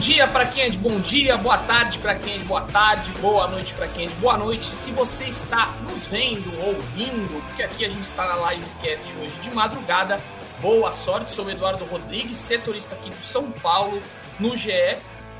Dia para quem é de bom dia, boa tarde para quem é de boa tarde, boa noite para quem é de boa noite. Se você está nos vendo, ouvindo, porque aqui a gente está na livecast hoje de madrugada, boa sorte. Sou o Eduardo Rodrigues, setorista aqui do São Paulo, no GE.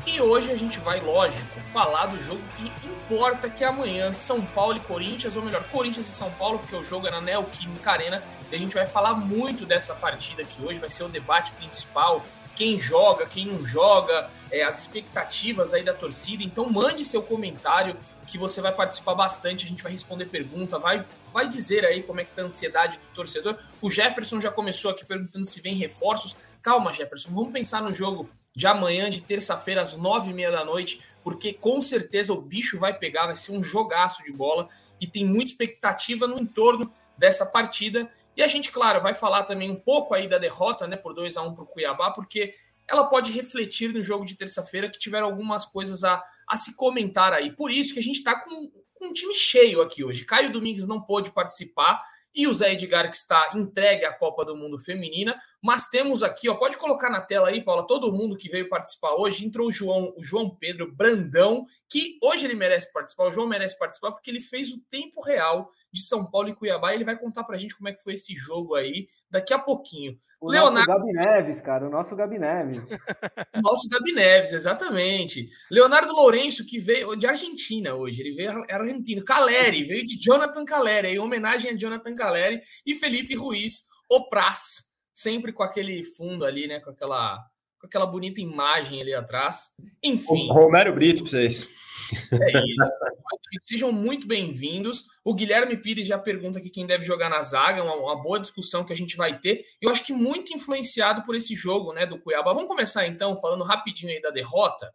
E hoje a gente vai, lógico, falar do jogo que importa, que é amanhã, São Paulo e Corinthians, ou melhor, Corinthians e São Paulo, porque o jogo é na Neoquímica Arena. E a gente vai falar muito dessa partida que hoje vai ser o debate principal quem joga, quem não joga, é, as expectativas aí da torcida. Então mande seu comentário que você vai participar bastante, a gente vai responder pergunta, vai, vai dizer aí como é que tá a ansiedade do torcedor. O Jefferson já começou aqui perguntando se vem reforços. Calma, Jefferson, vamos pensar no jogo de amanhã, de terça-feira, às nove e meia da noite, porque com certeza o bicho vai pegar, vai ser um jogaço de bola e tem muita expectativa no entorno dessa partida. E a gente, claro, vai falar também um pouco aí da derrota, né, por 2 a 1 para o Cuiabá, porque ela pode refletir no jogo de terça-feira que tiveram algumas coisas a, a se comentar aí. Por isso que a gente está com, com um time cheio aqui hoje. Caio Domingues não pôde participar, e o Zé Edgar, que está entregue à Copa do Mundo Feminina. Mas temos aqui, ó, pode colocar na tela aí, Paula, todo mundo que veio participar hoje. Entrou o João, o João Pedro Brandão, que hoje ele merece participar. O João merece participar porque ele fez o tempo real de São Paulo e Cuiabá. E ele vai contar pra gente como é que foi esse jogo aí daqui a pouquinho. O Leonardo... nosso Gabi Neves, cara, o nosso Gabi Neves. o nosso Gabi Neves, exatamente. Leonardo Lourenço, que veio de Argentina hoje, ele veio argentino. Caleri, veio de Jonathan Caleri, em homenagem a Jonathan Caleri e Felipe Ruiz, o Praz, sempre com aquele fundo ali, né? Com aquela, com aquela bonita imagem ali atrás. Enfim. O Romero Brito para vocês. É isso. Sejam muito bem-vindos. O Guilherme Pires já pergunta aqui quem deve jogar na zaga, uma, uma, boa discussão que a gente vai ter. Eu acho que muito influenciado por esse jogo, né, do Cuiabá. Vamos começar então falando rapidinho aí da derrota,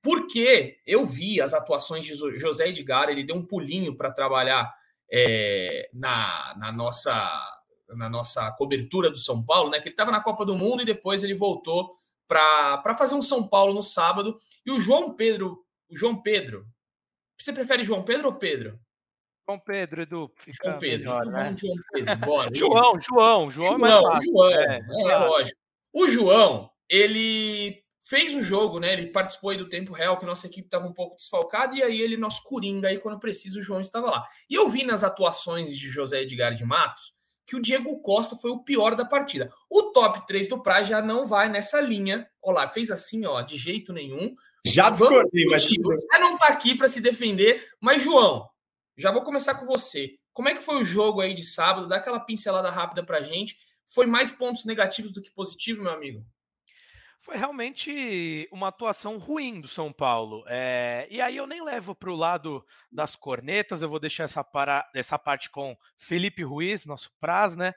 porque eu vi as atuações de José Edgar, ele deu um pulinho para trabalhar é, na, na, nossa, na nossa cobertura do São Paulo, né? Que ele estava na Copa do Mundo e depois ele voltou para fazer um São Paulo no sábado. E o João Pedro, o João Pedro, você prefere João Pedro ou Pedro? João Pedro, Edu. João Pedro, melhor, né? João Pedro, bora. João, João, João, João, é João, é, é, lógico. O João, ele fez o jogo, né? Ele participou aí do tempo real, que nossa equipe estava um pouco desfalcada, e aí ele, nosso coringa, aí quando precisa, o João estava lá. E eu vi nas atuações de José Edgar de Matos que o Diego Costa foi o pior da partida. O top 3 do Praia já não vai nessa linha. Olha lá, fez assim, ó, de jeito nenhum. Já discordei, mas. Você não tá aqui para se defender, mas, João, já vou começar com você. Como é que foi o jogo aí de sábado? Dá aquela pincelada rápida pra gente. Foi mais pontos negativos do que positivos, meu amigo? Foi realmente uma atuação ruim do São Paulo. É, e aí eu nem levo para o lado das cornetas, eu vou deixar essa, para, essa parte com Felipe Ruiz, nosso Praz, né?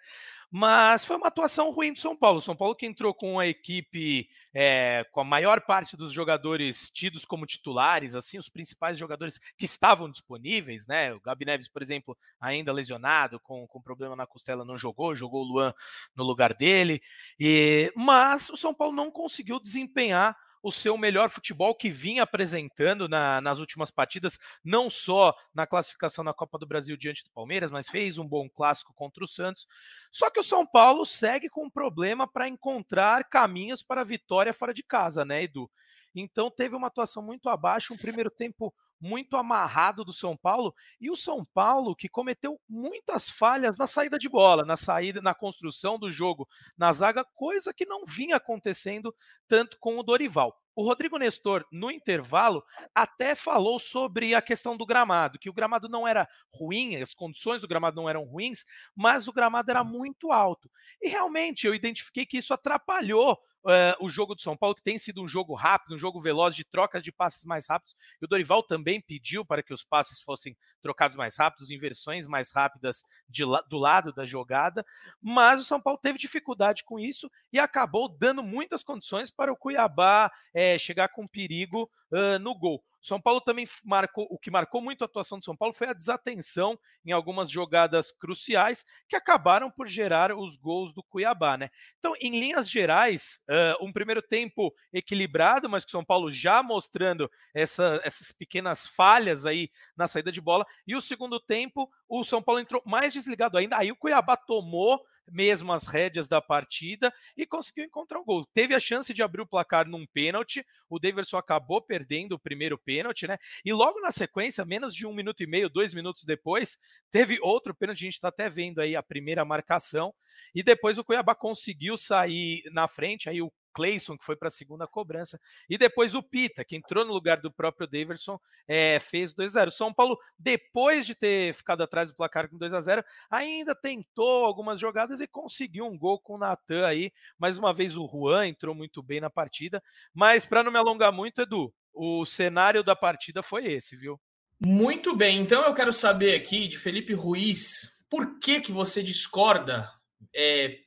Mas foi uma atuação ruim do São Paulo. São Paulo que entrou com a equipe é, com a maior parte dos jogadores tidos como titulares, assim, os principais jogadores que estavam disponíveis, né? O Gabi Neves, por exemplo, ainda lesionado, com, com problema na costela, não jogou, jogou o Luan no lugar dele. E, mas o São Paulo não conseguiu desempenhar o seu melhor futebol que vinha apresentando na, nas últimas partidas, não só na classificação na Copa do Brasil diante do Palmeiras, mas fez um bom clássico contra o Santos. Só que o São Paulo segue com um problema para encontrar caminhos para a vitória fora de casa, né, Edu? Então teve uma atuação muito abaixo, um primeiro tempo muito amarrado do São Paulo e o São Paulo que cometeu muitas falhas na saída de bola, na saída, na construção do jogo, na zaga, coisa que não vinha acontecendo tanto com o Dorival. O Rodrigo Nestor, no intervalo, até falou sobre a questão do gramado, que o gramado não era ruim, as condições do gramado não eram ruins, mas o gramado era muito alto. E realmente eu identifiquei que isso atrapalhou uh, o jogo do São Paulo, que tem sido um jogo rápido, um jogo veloz, de trocas de passes mais rápidos. E o Dorival também pediu para que os passes fossem trocados mais rápidos, inversões mais rápidas de, do lado da jogada. Mas o São Paulo teve dificuldade com isso e acabou dando muitas condições para o Cuiabá é, chegar com perigo uh, no gol. São Paulo também marcou, o que marcou muito a atuação do São Paulo foi a desatenção em algumas jogadas cruciais que acabaram por gerar os gols do Cuiabá, né? Então, em linhas gerais, uh, um primeiro tempo equilibrado, mas que o São Paulo já mostrando essa, essas pequenas falhas aí na saída de bola, e o segundo tempo, o São Paulo entrou mais desligado ainda, aí o Cuiabá tomou mesmo as rédeas da partida e conseguiu encontrar um gol. Teve a chance de abrir o placar num pênalti, o Daverson acabou perdendo o primeiro pênalti, né? E logo na sequência, menos de um minuto e meio, dois minutos depois, teve outro pênalti, a gente está até vendo aí a primeira marcação, e depois o Cuiabá conseguiu sair na frente, aí o Cleison, que foi para a segunda cobrança, e depois o Pita, que entrou no lugar do próprio Daverson, é, fez 2 a 0 São Paulo, depois de ter ficado atrás do placar com 2 a 0 ainda tentou algumas jogadas e conseguiu um gol com o Natan aí. Mais uma vez o Juan entrou muito bem na partida, mas para não me alongar muito, Edu, o cenário da partida foi esse, viu? Muito bem, então eu quero saber aqui de Felipe Ruiz, por que que você discorda é,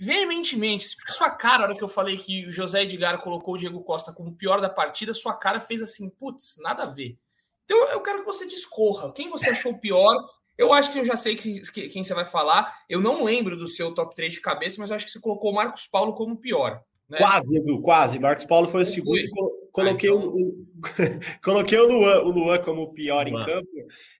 veementemente, porque sua cara, na hora que eu falei que o José Edgar colocou o Diego Costa como o pior da partida, sua cara fez assim, putz, nada a ver. Então eu quero que você discorra. Quem você achou pior? Eu acho que eu já sei quem, quem você vai falar. Eu não lembro do seu top 3 de cabeça, mas eu acho que você colocou o Marcos Paulo como pior. Né? Quase, Edu, quase. Marcos Paulo foi o segundo. Coloquei, ah, então... o, coloquei o Luan, o Luan como o pior Luan. em campo.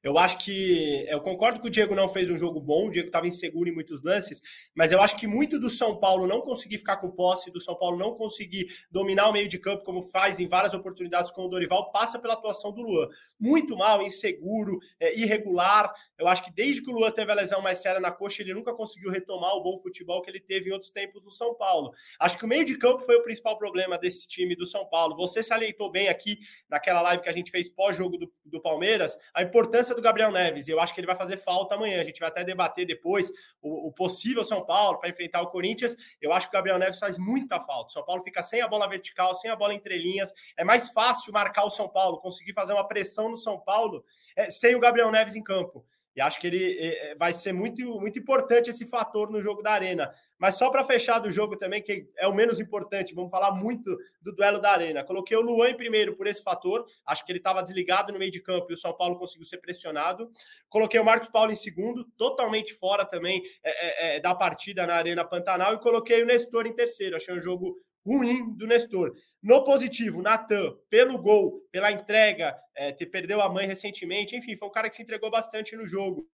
Eu acho que. Eu concordo que o Diego não fez um jogo bom, o Diego estava inseguro em muitos lances, mas eu acho que muito do São Paulo não conseguir ficar com posse, do São Paulo não conseguir dominar o meio de campo, como faz em várias oportunidades com o Dorival, passa pela atuação do Luan. Muito mal, inseguro, é, irregular. Eu acho que desde que o Luan teve a lesão mais séria na coxa, ele nunca conseguiu retomar o bom futebol que ele teve em outros tempos no São Paulo. Acho que o meio de campo foi o principal problema desse time do São Paulo. Você salientou bem aqui naquela live que a gente fez pós-jogo do, do, Palmeiras a importância do Gabriel Neves. Eu acho que ele vai fazer falta amanhã. A gente vai até debater depois o, o possível São Paulo para enfrentar o Corinthians. Eu acho que o Gabriel Neves faz muita falta. O São Paulo fica sem a bola vertical, sem a bola entre linhas. É mais fácil marcar o São Paulo, conseguir fazer uma pressão no São Paulo é, sem o Gabriel Neves em campo. E acho que ele é, é, vai ser muito, muito importante esse fator no jogo da Arena. Mas só para fechar do jogo também, que é o menos importante, vamos falar muito do duelo da Arena. Coloquei o Luan em primeiro por esse fator. Acho que ele estava desligado no meio de campo e o São Paulo conseguiu ser pressionado. Coloquei o Marcos Paulo em segundo, totalmente fora também é, é, é da partida na Arena Pantanal. E coloquei o Nestor em terceiro. Achei um jogo ruim do Nestor. No positivo, Natan, pelo gol, pela entrega, é, ter perdeu a mãe recentemente, enfim, foi um cara que se entregou bastante no jogo.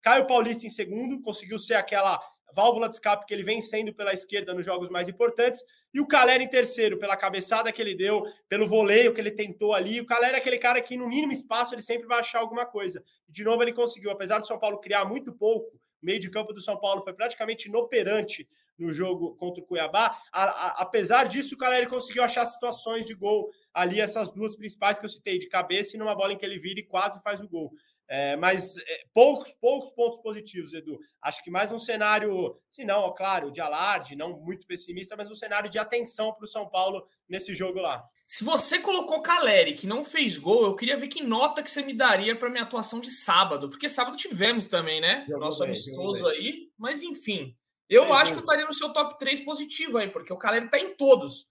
Caio Paulista em segundo, conseguiu ser aquela válvula de escape que ele vem sendo pela esquerda nos jogos mais importantes, e o Calera em terceiro, pela cabeçada que ele deu, pelo voleio que ele tentou ali. O Calera é aquele cara que, no mínimo espaço, ele sempre vai achar alguma coisa. De novo, ele conseguiu, apesar do São Paulo criar muito pouco, o meio de campo do São Paulo foi praticamente inoperante no jogo contra o Cuiabá. A, a, apesar disso, o Caleri conseguiu achar situações de gol ali, essas duas principais que eu citei, de cabeça e numa bola em que ele vira e quase faz o gol. É, mas é, poucos, poucos pontos positivos, Edu. Acho que mais um cenário, se não, claro, de alarde, não muito pessimista, mas um cenário de atenção para o São Paulo nesse jogo lá. Se você colocou Caleri, que não fez gol, eu queria ver que nota que você me daria para minha atuação de sábado, porque sábado tivemos também, né? Jogou Nosso bem, amistoso aí, mas enfim. Eu é, acho que eu estaria no seu top 3 positivo aí, porque o Caleri está em todos.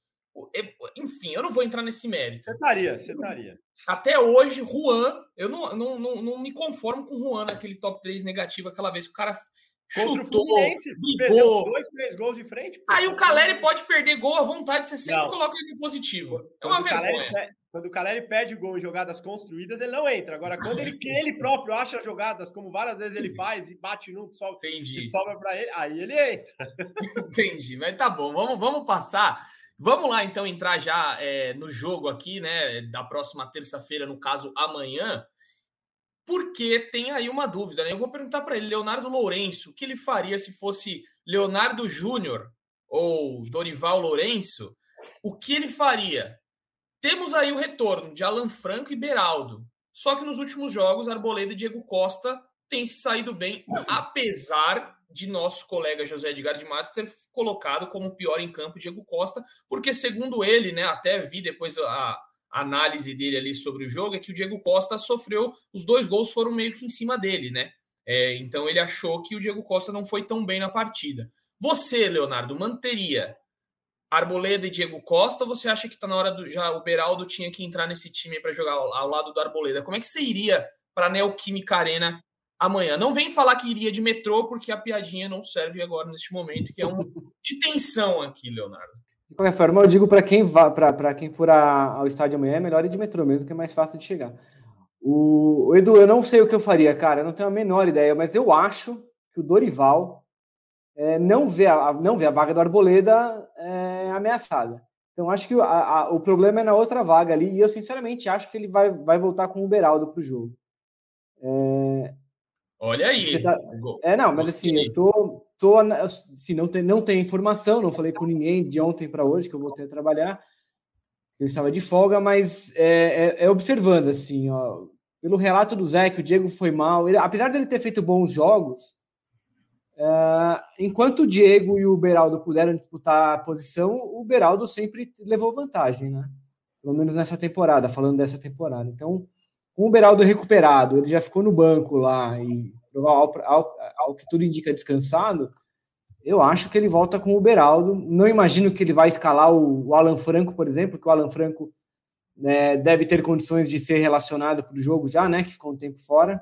Enfim, eu não vou entrar nesse mérito. Você estaria, você estaria. Até hoje, Juan, eu não, não, não, não me conformo com o Juan naquele top 3 negativo aquela vez que o cara Contra chutou, o perdeu dois, três gols de frente. Pô. Aí o Caleri pode perder gol à vontade, você sempre não. coloca ele positivo. É uma vergonha. Caleri, quando o Caleri pede gol em jogadas construídas, ele não entra. Agora, quando ele, ele próprio acha jogadas, como várias vezes ele faz, e bate num, sobe, e sobra para ele, aí ele entra. Entendi, mas tá bom, vamos, vamos passar. Vamos lá, então, entrar já é, no jogo aqui, né? Da próxima terça-feira, no caso, amanhã porque tem aí uma dúvida, né? Eu vou perguntar para ele, Leonardo Lourenço, o que ele faria se fosse Leonardo Júnior ou Dorival Lourenço? O que ele faria? Temos aí o retorno de Alan Franco e Beraldo. Só que nos últimos jogos, Arboleda e Diego Costa têm se saído bem, apesar de nosso colega José Edgar de Matos ter colocado como pior em campo Diego Costa, porque segundo ele, né, até vi depois a, análise dele ali sobre o jogo é que o Diego Costa sofreu, os dois gols foram meio que em cima dele, né? É, então ele achou que o Diego Costa não foi tão bem na partida. Você, Leonardo, manteria Arboleda e Diego Costa ou você acha que está na hora do. Já o Beraldo tinha que entrar nesse time para jogar ao, ao, lado do Arboleda? Como é que você iria para Neoquímica Arena amanhã? Não vem falar que iria de metrô, porque a piadinha não serve agora neste momento, que é um de tensão aqui, Leonardo. De qualquer forma, eu digo para quem vá, para quem for a, ao estádio amanhã, é melhor ir de metrô mesmo, que é mais fácil de chegar. O, o, Edu, eu não sei o que eu faria, cara, eu não tenho a menor ideia, mas eu acho que o Dorival é, não, vê a, não vê a vaga do Arboleda é, ameaçada. Então, acho que a, a, o problema é na outra vaga ali, e eu sinceramente acho que ele vai, vai voltar com o Beraldo para o jogo. É, Olha aí. Tá... É, não, mas assim, eu tô, tô assim, não tem, não tem informação, não falei com ninguém de ontem para hoje que eu voltei a trabalhar. Eu estava de folga, mas é, é, é, observando, assim, ó, pelo relato do Zé, que o Diego foi mal, ele, apesar dele ter feito bons jogos, é, enquanto o Diego e o Beraldo puderam disputar a posição, o Beraldo sempre levou vantagem, né? Pelo menos nessa temporada, falando dessa temporada. Então, com o Beraldo recuperado, ele já ficou no banco lá e, ao, ao, ao que tudo indica, descansado, eu acho que ele volta com o Beraldo. Não imagino que ele vai escalar o, o Alan Franco, por exemplo, que o Alan Franco né, deve ter condições de ser relacionado para o jogo já, né? Que ficou um tempo fora.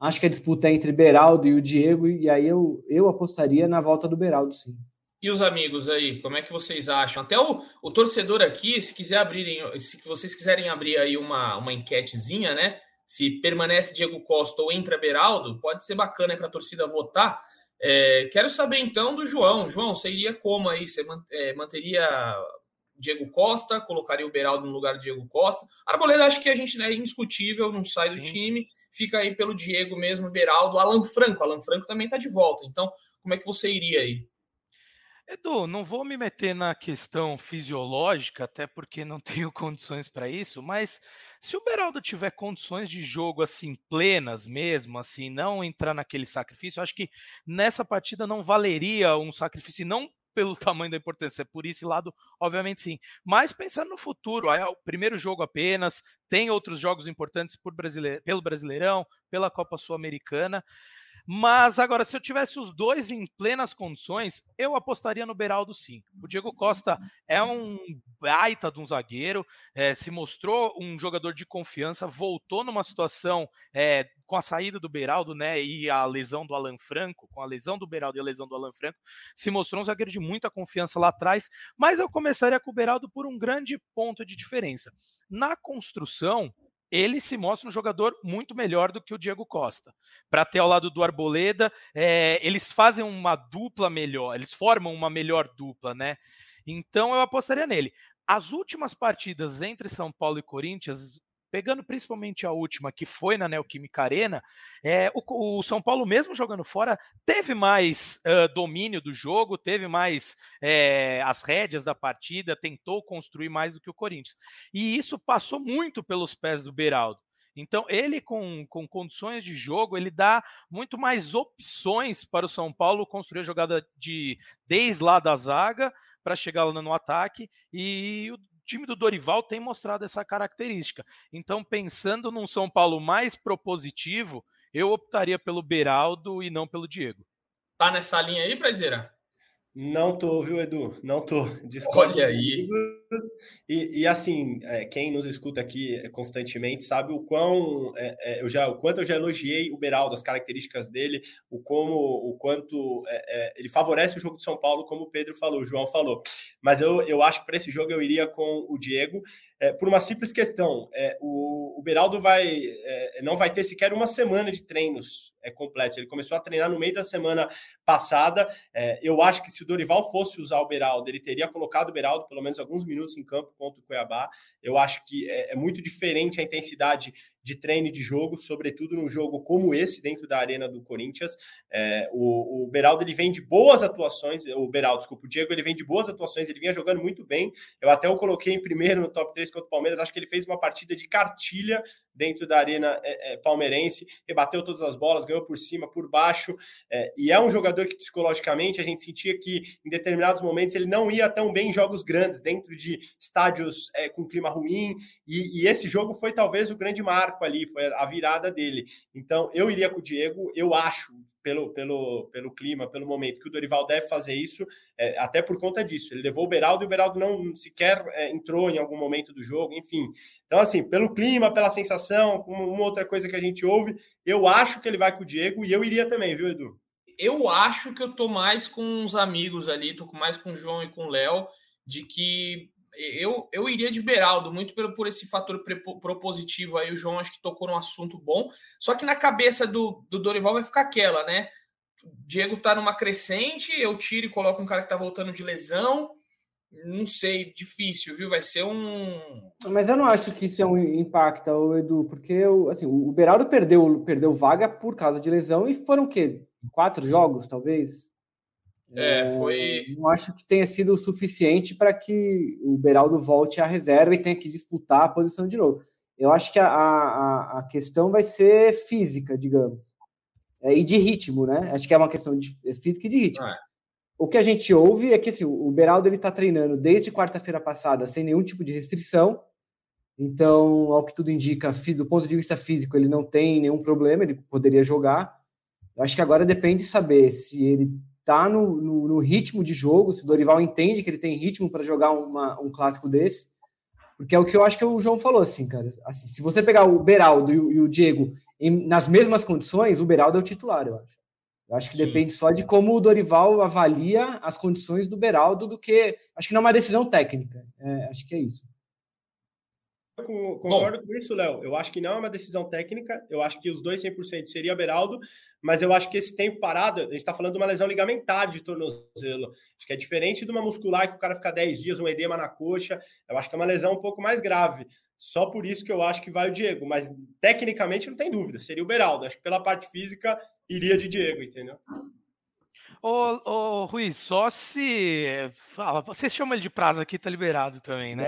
Acho que a disputa é entre Beraldo e o Diego, e aí eu, eu apostaria na volta do Beraldo, sim. E os amigos aí, como é que vocês acham? Até o, o torcedor aqui, se quiser abrirem, se vocês quiserem abrir aí uma, uma enquetezinha, né? Se permanece Diego Costa ou entra Beraldo, pode ser bacana para a torcida votar. É, quero saber então do João. João, você iria como aí? Você é, manteria Diego Costa, colocaria o Beraldo no lugar do Diego Costa. Arboleda, acho que a gente né, é indiscutível, não sai Sim. do time, fica aí pelo Diego mesmo, Beraldo, Alan Franco. Alan Franco também está de volta. Então, como é que você iria aí? Edu, não vou me meter na questão fisiológica, até porque não tenho condições para isso, mas se o Beraldo tiver condições de jogo assim plenas mesmo, assim, não entrar naquele sacrifício, acho que nessa partida não valeria um sacrifício, não pelo tamanho da importância, por esse lado, obviamente sim. Mas pensando no futuro, é o primeiro jogo apenas, tem outros jogos importantes por brasileiro, pelo Brasileirão, pela Copa Sul-Americana. Mas agora, se eu tivesse os dois em plenas condições, eu apostaria no Beraldo sim. O Diego Costa é um baita de um zagueiro, é, se mostrou um jogador de confiança, voltou numa situação é, com a saída do Beraldo, né, e a lesão do Alan Franco, com a lesão do Beraldo e a lesão do Alan Franco, se mostrou um zagueiro de muita confiança lá atrás, mas eu começaria com o Beraldo por um grande ponto de diferença. Na construção, ele se mostra um jogador muito melhor do que o Diego Costa. Para ter ao lado do Arboleda, é, eles fazem uma dupla melhor, eles formam uma melhor dupla, né? Então eu apostaria nele. As últimas partidas entre São Paulo e Corinthians, pegando principalmente a última, que foi na Neoquímica Arena, é, o, o, São Paulo, mesmo jogando fora, teve mais uh, domínio do jogo, teve mais é, as rédeas da partida, tentou construir mais do que o Corinthians. E isso passou muito pelos pés do Beraldo. Então, ele com, com condições de jogo, ele dá muito mais opções para o São Paulo construir a jogada de desde lá da zaga para chegar lá no ataque. E o time do Dorival tem mostrado essa característica. Então, pensando num São Paulo mais propositivo, eu optaria pelo Beraldo e não pelo Diego. Tá nessa linha aí, Prazeira? Não tô, viu, Edu? Não tô. Desculpa. Olha aí. E, e, assim, é, quem nos escuta aqui constantemente sabe o quão é, é, eu já, o quanto eu já elogiei o Beraldo, as características dele, o como, o quanto é, é, ele favorece o jogo de São Paulo, como o Pedro falou, o João falou. Mas eu, eu acho que para esse jogo eu iria com o Diego. É, por uma simples questão. É, o, o Beraldo vai, é, não vai ter sequer uma semana de treinos é, completos. Ele começou a treinar no meio da semana passada. É, eu acho que se o Dorival fosse usar o Beraldo, ele teria colocado o Beraldo pelo menos alguns minutos em campo contra o Cuiabá. Eu acho que é, é muito diferente a intensidade de treino de jogo, sobretudo num jogo como esse dentro da arena do Corinthians. É, o, o Beraldo ele vem de boas atuações, o Beraldo, desculpa, o Diego ele vem de boas atuações, ele vinha jogando muito bem. Eu até o coloquei em primeiro no top 3 contra o Palmeiras, acho que ele fez uma partida de cartilha dentro da arena é, é, palmeirense, rebateu todas as bolas, ganhou por cima, por baixo, é, e é um jogador que psicologicamente a gente sentia que em determinados momentos ele não ia tão bem em jogos grandes, dentro de estádios é, com clima ruim, e, e esse jogo foi talvez o grande marco ali, foi a virada dele. Então eu iria com o Diego, eu acho, pelo, pelo, pelo clima, pelo momento, que o Dorival deve fazer isso, é, até por conta disso. Ele levou o Beraldo e o Beraldo não sequer é, entrou em algum momento do jogo, enfim. Então, assim, pelo clima, pela sensação, uma outra coisa que a gente ouve, eu acho que ele vai com o Diego e eu iria também, viu, Edu? Eu acho que eu tô mais com os amigos ali, tô mais com o João e com o Léo, de que eu, eu iria de Beraldo, muito por esse fator propositivo aí. O João acho que tocou num assunto bom. Só que na cabeça do, do Dorival vai ficar aquela, né? Diego tá numa crescente, eu tiro e coloco um cara que tá voltando de lesão. Não sei, difícil, viu? Vai ser um. Mas eu não acho que isso é um impacto, Edu, porque assim, o Beraldo perdeu, perdeu vaga por causa de lesão e foram o quê? Quatro jogos, talvez? É, é foi. não acho que tenha sido o suficiente para que o Beraldo volte à reserva e tenha que disputar a posição de novo. Eu acho que a, a, a questão vai ser física, digamos. É, e de ritmo, né? Acho que é uma questão de é, física e de ritmo. Ah, o que a gente ouve é que assim, o Beraldo ele está treinando desde quarta-feira passada sem nenhum tipo de restrição. Então, ao que tudo indica, do ponto de vista físico, ele não tem nenhum problema, ele poderia jogar. Eu acho que agora depende de saber se ele está no, no, no, ritmo de jogo, se o Dorival entende que ele tem ritmo para jogar uma, um clássico desse. Porque é o que eu acho que o João falou, assim, cara. Assim, se você pegar o Beraldo e o, e o Diego em, nas mesmas condições, o Beraldo é o titular, eu acho. Eu acho que Sim. depende só de como o Dorival avalia as condições do Beraldo do que. Acho que não é uma decisão técnica. É, acho que é isso. Eu concordo Bom. com isso, Léo. Eu acho que não é uma decisão técnica. Eu acho que os dois 100% seria Beraldo, mas eu acho que esse tempo parado, a gente está falando de uma lesão ligamentar de tornozelo. Acho que é diferente de uma muscular que o cara fica 10 dias, um edema na coxa. Eu acho que é uma lesão um pouco mais grave. Só por isso que eu acho que vai o Diego, mas tecnicamente não tem dúvida, seria o Beraldo. Acho que pela parte física iria de Diego, entendeu? Ô, ô Ruiz, só se. Fala, você chama ele de prazo aqui, tá liberado também, né?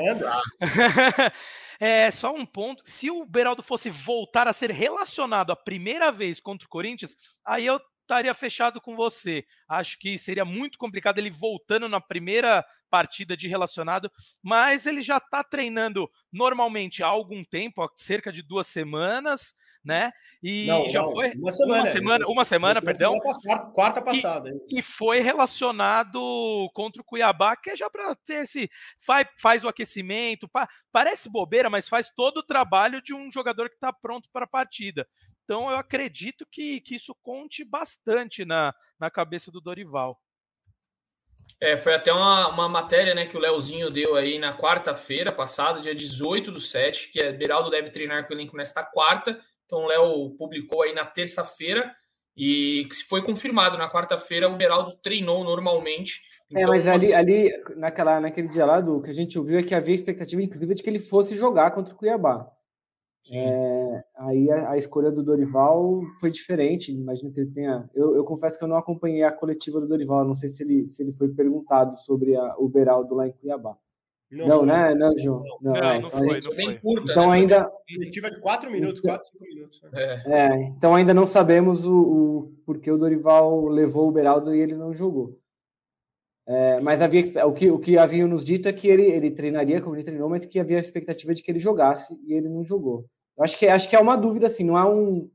É, é só um ponto. Se o Beraldo fosse voltar a ser relacionado a primeira vez contra o Corinthians, aí eu estaria fechado com você. Acho que seria muito complicado ele voltando na primeira partida de relacionado, mas ele já está treinando normalmente há algum tempo, há cerca de duas semanas, né? E não, já não, foi uma semana, uma semana, uma semana, perdão. Quarta, quarta passada. E, e, foi relacionado contra o Cuiabá, que é já para ter esse faz, faz o aquecimento, pa, parece bobeira, mas faz todo o trabalho de um jogador que está pronto para a partida. Então eu acredito que, que isso conte bastante na, na cabeça do Dorival. É, foi até uma, uma matéria né, que o Leozinho deu aí na quarta-feira passada, dia 18 do 7, que é Beraldo deve treinar com o elenco nesta quarta. Então o Léo publicou aí na terça-feira e se foi confirmado na quarta-feira, o Beraldo treinou normalmente. É, então, é, mas ali, ali naquela, naquele dia lá, do que a gente ouviu é que havia expectativa, inclusive, de que ele fosse jogar contra o Cuiabá. É, aí a, a, escolha do Dorival foi diferente. Imagino que ele tenha. Eu, eu, confesso que eu não acompanhei a coletiva do Dorival. Não sei se ele, se ele foi perguntado sobre a, o Beraldo lá em Cuiabá. Não, não né? Não, João. Não, não, é, não então, foi, gente... não Curta, então né? ainda. Coletiva de quatro minutos, então, quatro, cinco minutos. Né? É. é. então ainda não sabemos o, o porque o Dorival levou o Beraldo e ele não jogou. É, mas havia o que, o que haviam nos dito é que ele, ele treinaria como ele treinou, mas que havia a expectativa de que ele jogasse e ele não jogou. Acho que, acho que é uma dúvida, assim, não é, um,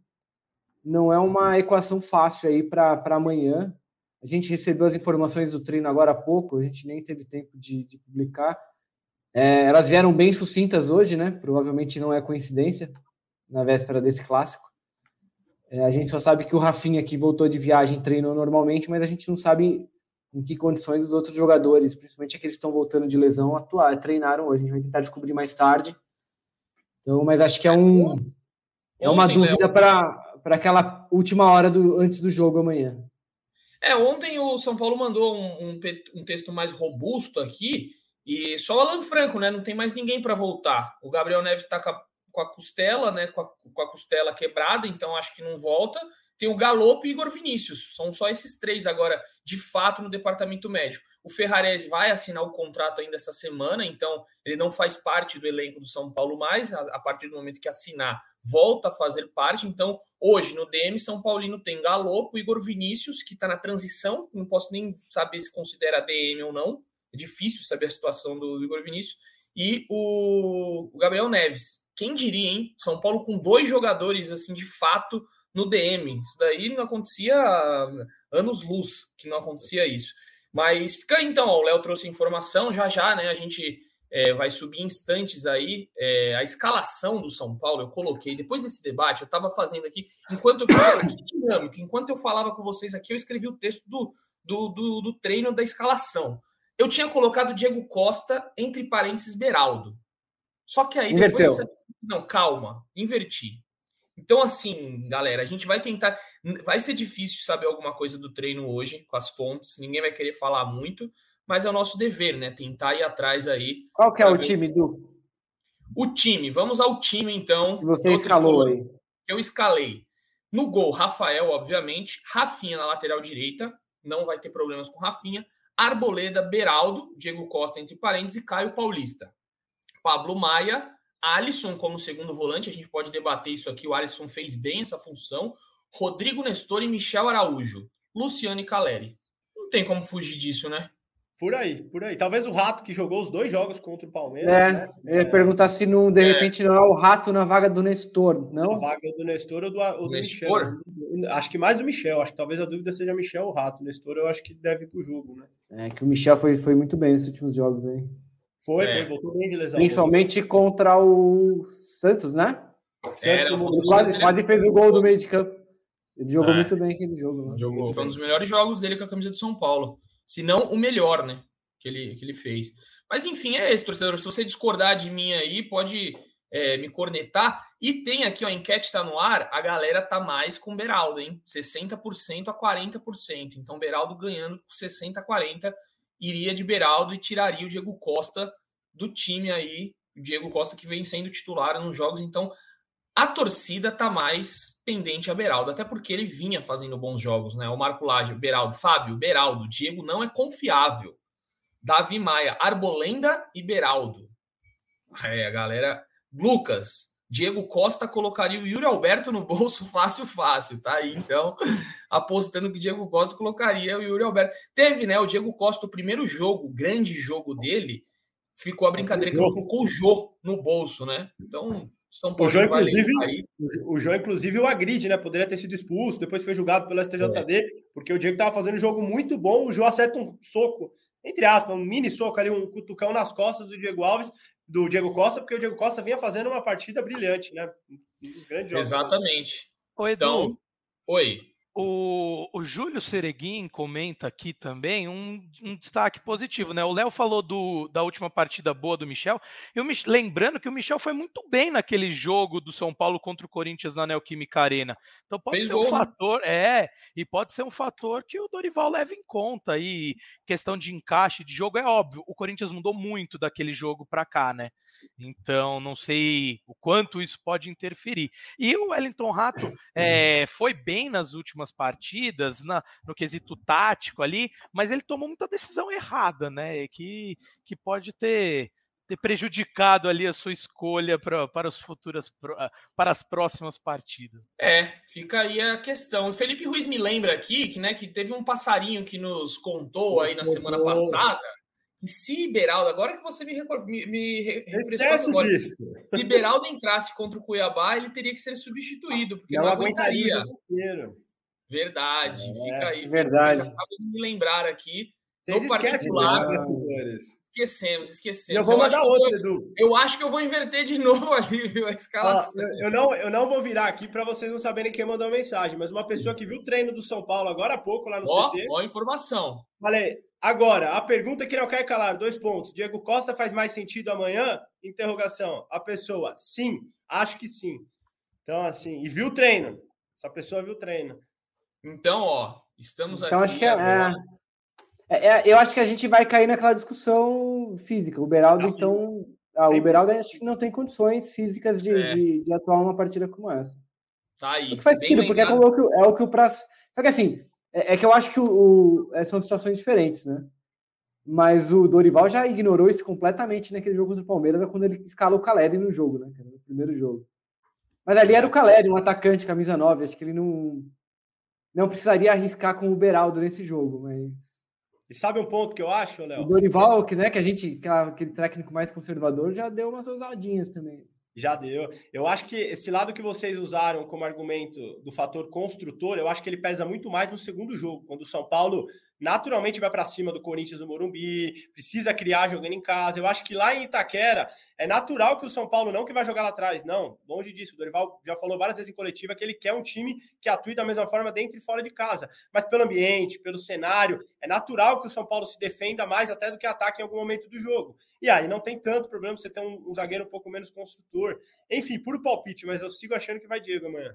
não é uma equação fácil aí para amanhã. A gente recebeu as informações do treino agora há pouco, a gente nem teve tempo de, de publicar. É, elas vieram bem sucintas hoje, né? Provavelmente não é coincidência, na véspera desse clássico. É, a gente só sabe que o Rafinha, que voltou de viagem, treinou normalmente, mas a gente não sabe em que condições os outros jogadores, principalmente aqueles que estão voltando de lesão, atuar, treinaram hoje. A gente vai tentar descobrir mais tarde. Então, mas acho que é um é uma ontem, dúvida para aquela última hora do antes do jogo amanhã. É, ontem o São Paulo mandou um, um, um texto mais robusto aqui e só o Alan Franco, né? Não tem mais ninguém para voltar. O Gabriel Neves está com, a costela, né? Com a, com a costela quebrada, então acho que não volta. Tem o Galopo e Igor Vinícius. São só esses três agora, de fato, no departamento médico. O Ferrarese vai assinar o contrato ainda essa semana, então ele não faz parte do elenco do São Paulo mais. A, partir do momento que assinar, volta a fazer parte. Então, hoje, no DM, São Paulino tem Galopo, Igor Vinícius, que está na transição. Não posso nem saber se considera DM ou não. É difícil saber a situação do, do Igor Vinícius. E o, o Gabriel Neves. Quem diria, hein? São Paulo com dois jogadores, assim, de fato no DM. Isso daí não acontecia anos luz que não acontecia isso. Mas fica aí, então, ó, o Léo trouxe informação, já já, né? A gente é, vai subir instantes aí é, a escalação do São Paulo. Eu coloquei, depois desse debate, eu estava fazendo aqui, enquanto eu que dinâmico, enquanto eu falava com vocês aqui, eu escrevi o texto do, do, do, do treino da escalação. Eu tinha colocado Diego Costa entre parênteses Beraldo. Só que aí depois. Não, calma, inverti. Então, assim, galera, a gente vai tentar. Vai ser difícil saber alguma coisa do treino hoje com as fontes, ninguém vai querer falar muito, mas é o nosso dever, né? Tentar ir atrás aí. Qual que é o ver... time, do? O time, vamos ao time então. Você escalou aí. Eu escalei. No gol, Rafael, obviamente. Rafinha na lateral direita. Não vai ter problemas com Rafinha. Arboleda, Beraldo, Diego Costa entre parênteses e Caio Paulista. Pablo Maia, Alisson como segundo volante, a gente pode debater isso aqui. O Alisson fez bem essa função. Rodrigo Nestor e Michel Araújo. Luciano e Caleri. Não tem como fugir disso, né? Por aí, por aí. Talvez o Rato que jogou os dois jogos contra o Palmeiras. É, né? eu ia perguntar se não, de é. repente não é o Rato na vaga do Nestor, não? Na vaga do Nestor ou do, ou do Michel. Acho que mais do Michel. Acho que talvez a dúvida seja Michel ou Rato. Nestor eu acho que deve ir pro jogo, né? É que o Michel foi, foi muito bem nesses últimos jogos aí. Foi, é. foi, voltou bem de lesão. Principalmente contra o Santos, né? Santos, é, quase, quase fez o gol do meio de campo. Ele jogou é. muito bem aquele jogo. Né? Jogou. Foi um dos melhores jogos dele com a camisa de São Paulo. Se não o melhor, né? Que ele, que ele fez. Mas enfim, é esse, torcedor. Se você discordar de mim aí, pode é, me cornetar. E tem aqui, ó, a enquete está no ar, a galera tá mais com Beraldo, hein? 60% a 40%. Então, Beraldo ganhando com 60% a 40% iria de Beraldo e tiraria o Diego Costa do time aí. O Diego Costa que vem sendo titular nos jogos. Então, a torcida tá mais pendente a Beraldo, até porque ele vinha fazendo bons jogos, né? O Marco Lage, Beraldo, Fábio, Beraldo, Diego não é confiável. Davi Maia, Arbolenda e Beraldo. É, a galera. Lucas, Diego Costa colocaria o Yuri Alberto no bolso fácil, fácil, tá aí. Então, apostando que Diego Costa colocaria o Yuri Alberto. Teve, né? O Diego Costa, o primeiro jogo, grande jogo dele, ficou a brincadeira que ele colocou o Jô no bolso, né? Então, São Paulo. O Jô, inclusive, o Jô, inclusive, o agride, né? Poderia ter sido expulso, depois foi julgado pelo STJD, é. porque o Diego estava fazendo um jogo muito bom, o Jô acerta um soco, entre aspas, um mini soco ali, um cutucão nas costas do Diego Alves do Diego Costa, porque o Diego Costa vinha fazendo uma partida brilhante, né? Um dos grandes jogos. Exatamente. Oi, Edu. Então, oi. O, o Júlio Sereguin comenta aqui também um, um destaque positivo, né? O Léo falou do, da última partida boa do Michel. E o, lembrando que o Michel foi muito bem naquele jogo do São Paulo contra o Corinthians na Neoquímica Arena. Então pode Fez ser um né? fator, é, e pode ser um fator que o Dorival leva em conta. E questão de encaixe de jogo é óbvio. O Corinthians mudou muito daquele jogo para cá, né? Então não sei o quanto isso pode interferir. E o Wellington Rato é, foi bem nas últimas últimas partidas, na, no quesito tático ali, mas ele tomou muita decisão errada, né? Que, que pode ter, ter prejudicado ali a sua escolha pra, para, as futuras, ah, para as próximas partidas. É, fica aí a questão. O Felipe Ruiz me lembra aqui que, né, que teve um passarinho que nos contou aí na semana passada se Beraldo, agora que você me, me, me refrescou agora, disso. se Beraldo entrasse contra o Cuiabá, ele teria que ser substituído, porque não, não aguentaria. Verdade, é, fica aí. Verdade. Acaba de me lembrar aqui. Vocês no particular. Esquecemos, esquecemos. Eu vou mandar eu outro, Edu. Eu acho que eu vou inverter de novo ali, viu? A escalação. Ah, eu, não, eu não vou virar aqui para vocês não saberem quem mandou a mensagem, mas uma pessoa que viu o treino do São Paulo agora há pouco lá no ó, CT. Ó, informação. Falei, agora, a pergunta que não quer calar, dois pontos. Diego Costa faz mais sentido amanhã? Interrogação. A pessoa, sim, acho que sim. Então, assim, e viu o treino. Essa pessoa viu o treino. Então, ó, estamos então, aqui. Acho que é, é, é, eu acho que a gente vai cair naquela discussão física. O Beraldo, assim, então. Ah, o Beraldo acho que não tem condições físicas de, é. de, de, atuar uma partida como essa. Tá aí. O que faz sentido, porque é, o que, é o que o prazo. Só que assim, é, é que eu acho que o, o, é, são situações diferentes, né? Mas o Dorival já ignorou isso completamente naquele jogo do Palmeiras, quando ele escalou o Caleri no jogo, né? No primeiro jogo. Mas ali era o Caleri, um atacante, camisa 9. Acho que ele não não precisaria arriscar com o Beraldo nesse jogo, mas. E sabe um ponto que eu acho, Léo? O Dorival, que, né, que a gente, que aquele técnico mais conservador, já deu umas ousadinhas também. Já deu. Eu acho que esse lado que vocês usaram como argumento do fator construtor, eu acho que ele pesa muito mais no segundo jogo, quando o São Paulo naturalmente vai para cima do Corinthians do Morumbi, precisa criar jogando em casa. Eu acho que lá em Itaquera é natural que o São Paulo não que vai jogar lá atrás, não. Longe disso. O Dorival já falou várias vezes em coletiva que ele quer um time que atue da mesma forma dentro e fora de casa. Mas pelo ambiente, pelo cenário, é natural que o São Paulo se defenda mais até do que ataque em algum momento do jogo. E aí não tem tanto problema você ter um, um zagueiro um pouco menos construtor. Enfim, puro palpite, mas eu sigo achando que vai Diego amanhã.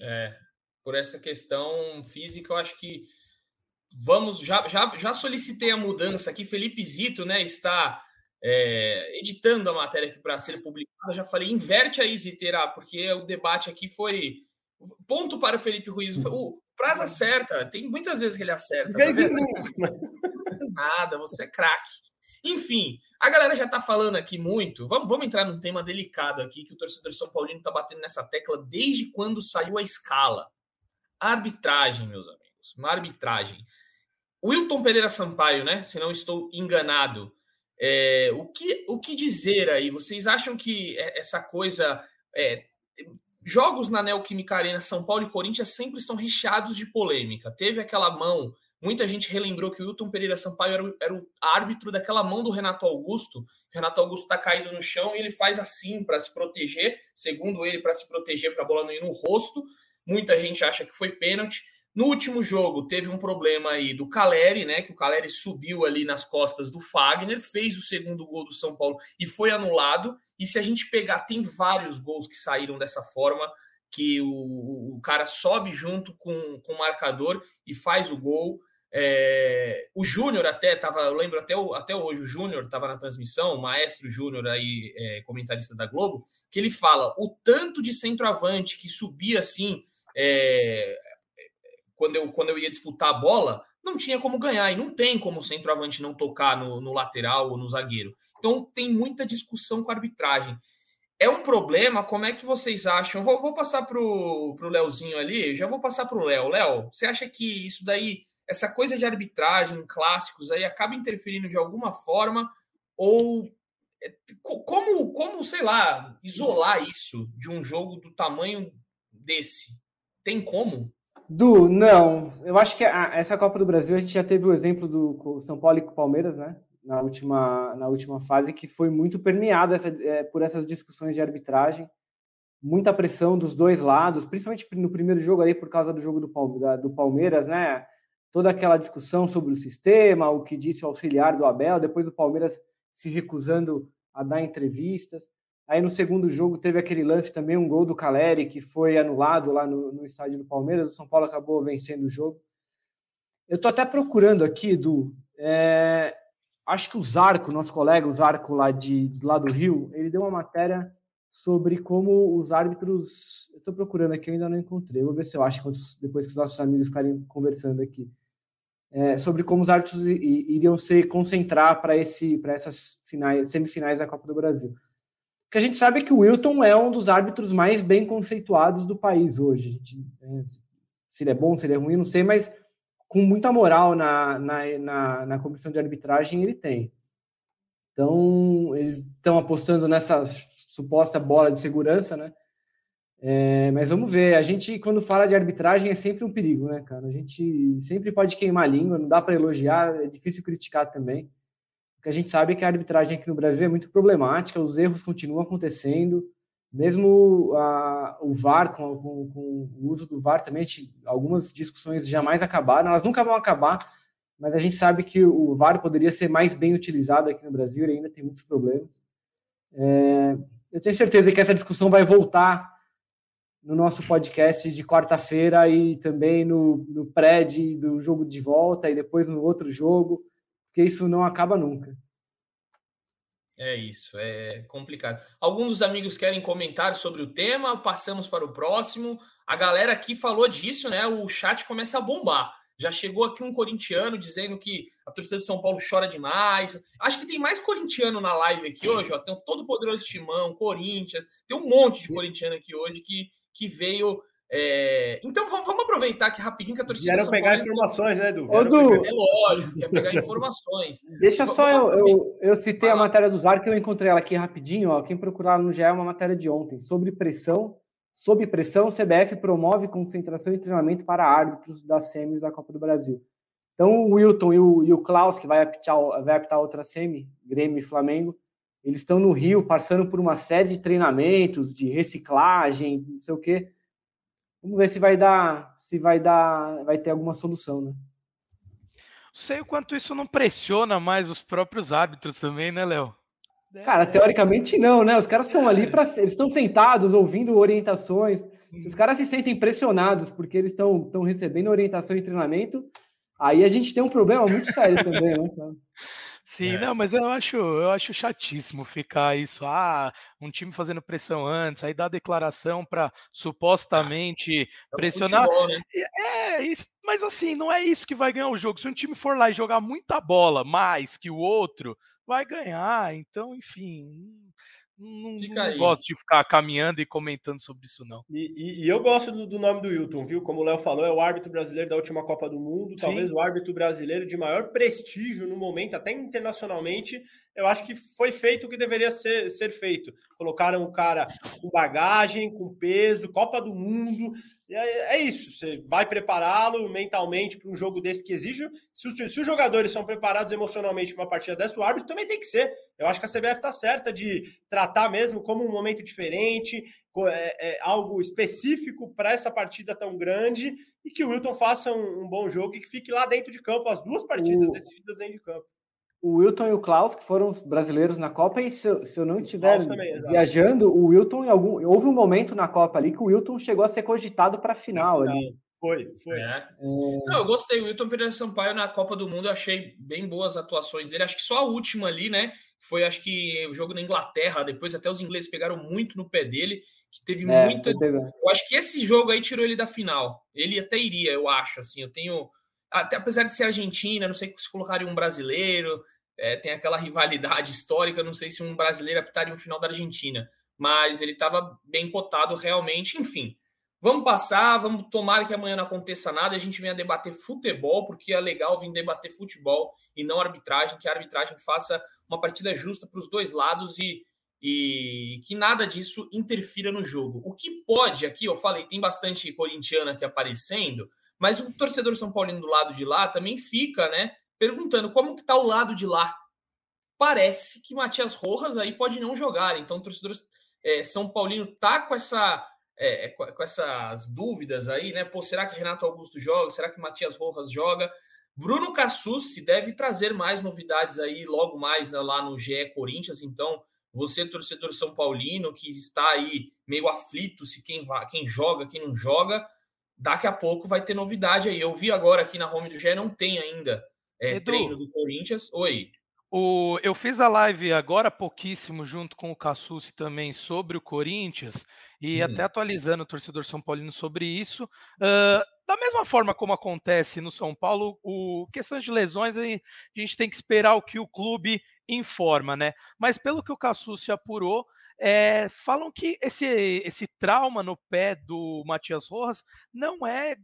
É, por essa questão física, eu acho que vamos. Já, já, já solicitei a mudança aqui. Felipe Zito né, está é, editando a matéria aqui para ser publicada. Já falei, inverte aí, Ziteira, porque o debate aqui foi. Ponto para o Felipe Ruiz. O prazo acerta. Tem muitas vezes que ele acerta. Tá Nada, você é craque. Enfim, a galera já tá falando aqui muito. Vamos, vamos entrar num tema delicado aqui que o torcedor São Paulino tá batendo nessa tecla desde quando saiu a escala. Arbitragem, meus amigos. Uma arbitragem. Wilton Pereira Sampaio, né? Se não estou enganado. É, o, que, o que dizer aí? Vocês acham que é, essa coisa. É, jogos na Neoquímica Arena, São Paulo e Corinthians sempre são recheados de polêmica. Teve aquela mão Muita gente relembrou que o Wilton Pereira Sampaio era o, era o árbitro daquela mão do Renato Augusto. O Renato Augusto está caído no chão e ele faz assim para se proteger, segundo ele, para se proteger para a bola não ir no rosto. Muita gente acha que foi pênalti. No último jogo, teve um problema aí do Caleri, né? Que o Caleri subiu ali nas costas do Fagner, fez o segundo gol do São Paulo e foi anulado. E se a gente pegar, tem vários gols que saíram dessa forma, que o, o cara sobe junto com, com o marcador e faz o gol. É, o Júnior até estava, eu lembro até, até hoje, o Júnior estava na transmissão, o maestro Júnior aí, é, comentarista da Globo, que ele fala o tanto de centroavante que subia assim é, quando, eu, quando eu ia disputar a bola, não tinha como ganhar, e não tem como o centroavante não tocar no, no lateral ou no zagueiro. Então tem muita discussão com a arbitragem. É um problema, como é que vocês acham? Vou, vou passar para o Leozinho ali, já vou passar para o Léo. Léo, você acha que isso daí essa coisa de arbitragem, clássicos aí, acaba interferindo de alguma forma? Ou é, como, como, sei lá, isolar isso de um jogo do tamanho desse? Tem como? Du, não. Eu acho que a, essa Copa do Brasil a gente já teve o exemplo do São Paulo e com o Palmeiras, né? Na última, na última fase, que foi muito permeada essa, é, por essas discussões de arbitragem. Muita pressão dos dois lados, principalmente no primeiro jogo aí, por causa do jogo do, do Palmeiras, né? toda aquela discussão sobre o sistema, o que disse o auxiliar do Abel, depois o Palmeiras se recusando a dar entrevistas. Aí no segundo jogo teve aquele lance também, um gol do Caleri, que foi anulado lá no, no estádio do Palmeiras, o São Paulo acabou vencendo o jogo. Eu estou até procurando aqui, Edu, é, acho que o Zarco, nosso colega, o Zarco lá, de, lá do Rio, ele deu uma matéria sobre como os árbitros. Eu estou procurando aqui, eu ainda não encontrei. Vou ver se eu acho depois que os nossos amigos ficarem conversando aqui é, sobre como os árbitros iriam se concentrar para esse para essas finais, semifinais da Copa do Brasil. Que a gente sabe que o Wilton é um dos árbitros mais bem conceituados do país hoje. Gente, é, se ele é bom, se ele é ruim, não sei, mas com muita moral na, na, na, na comissão de arbitragem ele tem. Então, eles estão apostando nessa suposta bola de segurança, né? É, mas vamos ver. A gente, quando fala de arbitragem, é sempre um perigo, né, cara? A gente sempre pode queimar a língua, não dá para elogiar, é difícil criticar também. Porque a gente sabe que a arbitragem aqui no Brasil é muito problemática, os erros continuam acontecendo. Mesmo a, o VAR, com, com, com, o uso do VAR também, algumas discussões jamais acabaram, elas nunca vão acabar, mas a gente sabe que o VAR poderia ser mais bem utilizado aqui no Brasil e ainda tem muitos problemas. É, eu tenho certeza que essa discussão vai voltar no nosso podcast de quarta-feira e também no, no pré do jogo de volta e depois no outro jogo, porque isso não acaba nunca. É isso, é complicado. Alguns dos amigos querem comentar sobre o tema, passamos para o próximo. A galera aqui falou disso, né? O chat começa a bombar. Já chegou aqui um corintiano dizendo que a torcida de São Paulo chora demais. Acho que tem mais corintiano na live aqui hoje, ó. Tem todo o poderoso Timão, Corinthians, tem um monte de corintiano aqui hoje que que veio. É... Então vamos, vamos, aproveitar aqui rapidinho que a torcida. Quero pegar Paulo... informações, né, Du? Ô, du... É lógico, quer pegar informações. Deixa só eu, eu, eu, citei a matéria do Zar, que eu encontrei ela aqui rapidinho. Ó. Quem procurar no GE é uma matéria de ontem sobre pressão. Sob pressão, o CBF promove concentração e treinamento para árbitros das semis da Copa do Brasil. Então o Wilton e o, e o Klaus, que vai apitar, vai apitar outra semi, Grêmio e Flamengo, eles estão no Rio passando por uma série de treinamentos, de reciclagem, não sei o quê. Vamos ver se vai dar, se vai dar, vai ter alguma solução, né? Sei o quanto isso não pressiona mais os próprios árbitros também, né, Léo? Cara, teoricamente não, né? Os caras estão ali para eles estão sentados ouvindo orientações. Se os caras se sentem pressionados porque eles estão estão recebendo orientação e treinamento, aí a gente tem um problema muito sério também, né? Sim, é. não, mas eu acho, eu acho chatíssimo ficar isso. Ah, um time fazendo pressão antes, aí dá declaração para supostamente é pressionar. Futebol, né? É, isso, mas assim, não é isso que vai ganhar o jogo. Se um time for lá e jogar muita bola mais que o outro, vai ganhar. Então, enfim, não, não gosto de ficar caminhando e comentando sobre isso, não. E, e, e eu gosto do, do, nome do Wilton, viu? Como o Léo falou, é o árbitro brasileiro da última Copa do Mundo, Sim. talvez o árbitro brasileiro de maior prestígio no momento, até internacionalmente. Eu acho que foi feito o que deveria ser, ser feito. Colocaram o cara com bagagem, com peso, Copa do Mundo. É, isso, você vai prepará-lo mentalmente para um jogo desse que exige. Se os, se os jogadores são preparados emocionalmente para uma partida dessa, o árbitro também tem que ser. Eu acho que a CBF está certa de tratar mesmo como um momento diferente, é, é algo específico para essa partida tão grande e que o Wilton faça um, um, bom jogo e que fique lá dentro de campo, as duas partidas o... decididas dentro de campo o Wilton e o Klaus, que foram os brasileiros na Copa, e se, eu, se eu não estiver também, viajando, o Wilton, em algum, houve um momento na Copa ali que o Wilton chegou a ser cogitado para a final, final ali. Foi, foi. É. É... Não, eu gostei. O Wilton Pereira Sampaio na Copa do Mundo, eu achei bem boas atuações dele. Acho que só a última ali, né? Foi, acho que o jogo na Inglaterra, depois até os ingleses pegaram muito no pé dele, que teve é, muita. Eu acho que esse jogo aí tirou ele da final. Ele até iria, eu acho, assim. Eu tenho até apesar de ser Argentina, não sei se colocaria um brasileiro, é, tem aquela rivalidade histórica, não sei se um brasileiro apitaria um final da Argentina, mas ele estava bem cotado realmente, enfim. Vamos passar, vamos tomar que amanhã não aconteça nada, a gente venha debater futebol, porque é legal vir debater futebol e não arbitragem, que a arbitragem faça uma partida justa para os dois lados e, e que nada disso interfira no jogo. O que pode aqui, eu falei, tem bastante corintiana aqui aparecendo, mas o torcedor São Paulino do lado de lá também fica, né, perguntando como que tá o lado de lá. Parece que Matias Rojas aí pode não jogar, então o torcedor é, São Paulino tá com essa é, com essas dúvidas aí, né? Pô, será que Renato Augusto joga? Será que Matias Rojas joga? Bruno Cassucci deve trazer mais novidades aí logo mais né, lá no GE Corinthians, então você, torcedor São Paulino, que está aí meio aflito se quem, vai, quem joga, quem não joga, daqui a pouco vai ter novidade aí. Eu vi agora aqui na home do GE, não tem ainda é, Edu, treino do Corinthians. Oi. O, eu fiz a live agora há pouquíssimo, junto com o Cassucci também, sobre o Corinthians, e hum. até atualizando o torcedor São Paulino sobre isso. Uh, da mesma forma como acontece no São Paulo, o questões de lesões, a gente tem que esperar o que o clube informa, né? Mas pelo que o Cassucci apurou, é, falam que esse, esse trauma no pé do Matias Rojas não é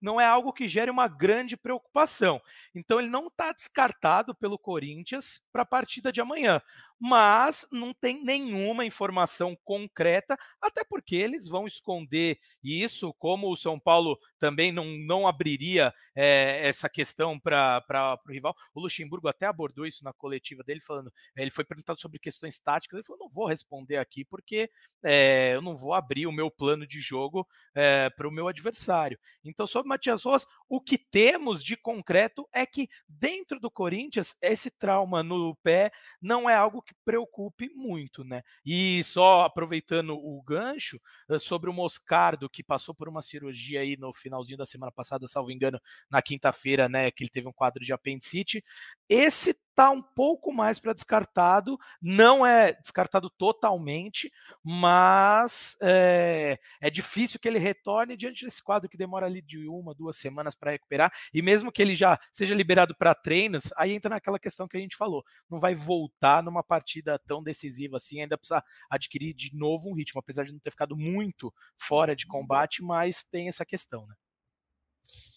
não é algo que gere uma grande preocupação. Então ele não está descartado pelo Corinthians para a partida de amanhã, mas não tem nenhuma informação concreta, até porque eles vão esconder isso, como o São Paulo também não, não abriria é, essa questão para o rival. O Luxemburgo até abordou isso na coletiva dele, falando, ele foi perguntado sobre questões táticas, ele falou, não vou responder aqui porque é, eu não vou abrir o meu plano de jogo é, para o meu adversário. Então então, sobre Matias Rojas, o que temos de concreto é que dentro do Corinthians, esse trauma no pé não é algo que preocupe muito, né? E só aproveitando o gancho, eh, sobre o Moscardo, que passou por uma cirurgia aí no finalzinho da semana passada, salvo engano, na quinta-feira, né? Que ele teve um quadro de apendicite. Esse tá um pouco mais para descartado, não é descartado totalmente, mas é, é, difícil que ele retorne diante desse quadro que demora ali de uma, duas semanas para recuperar, e mesmo que ele já seja liberado para treinos, aí entra naquela questão que a gente falou, não vai voltar numa partida tão decisiva assim, ainda precisa adquirir de novo um ritmo, apesar de não ter ficado muito fora de combate, mas tem essa questão, né?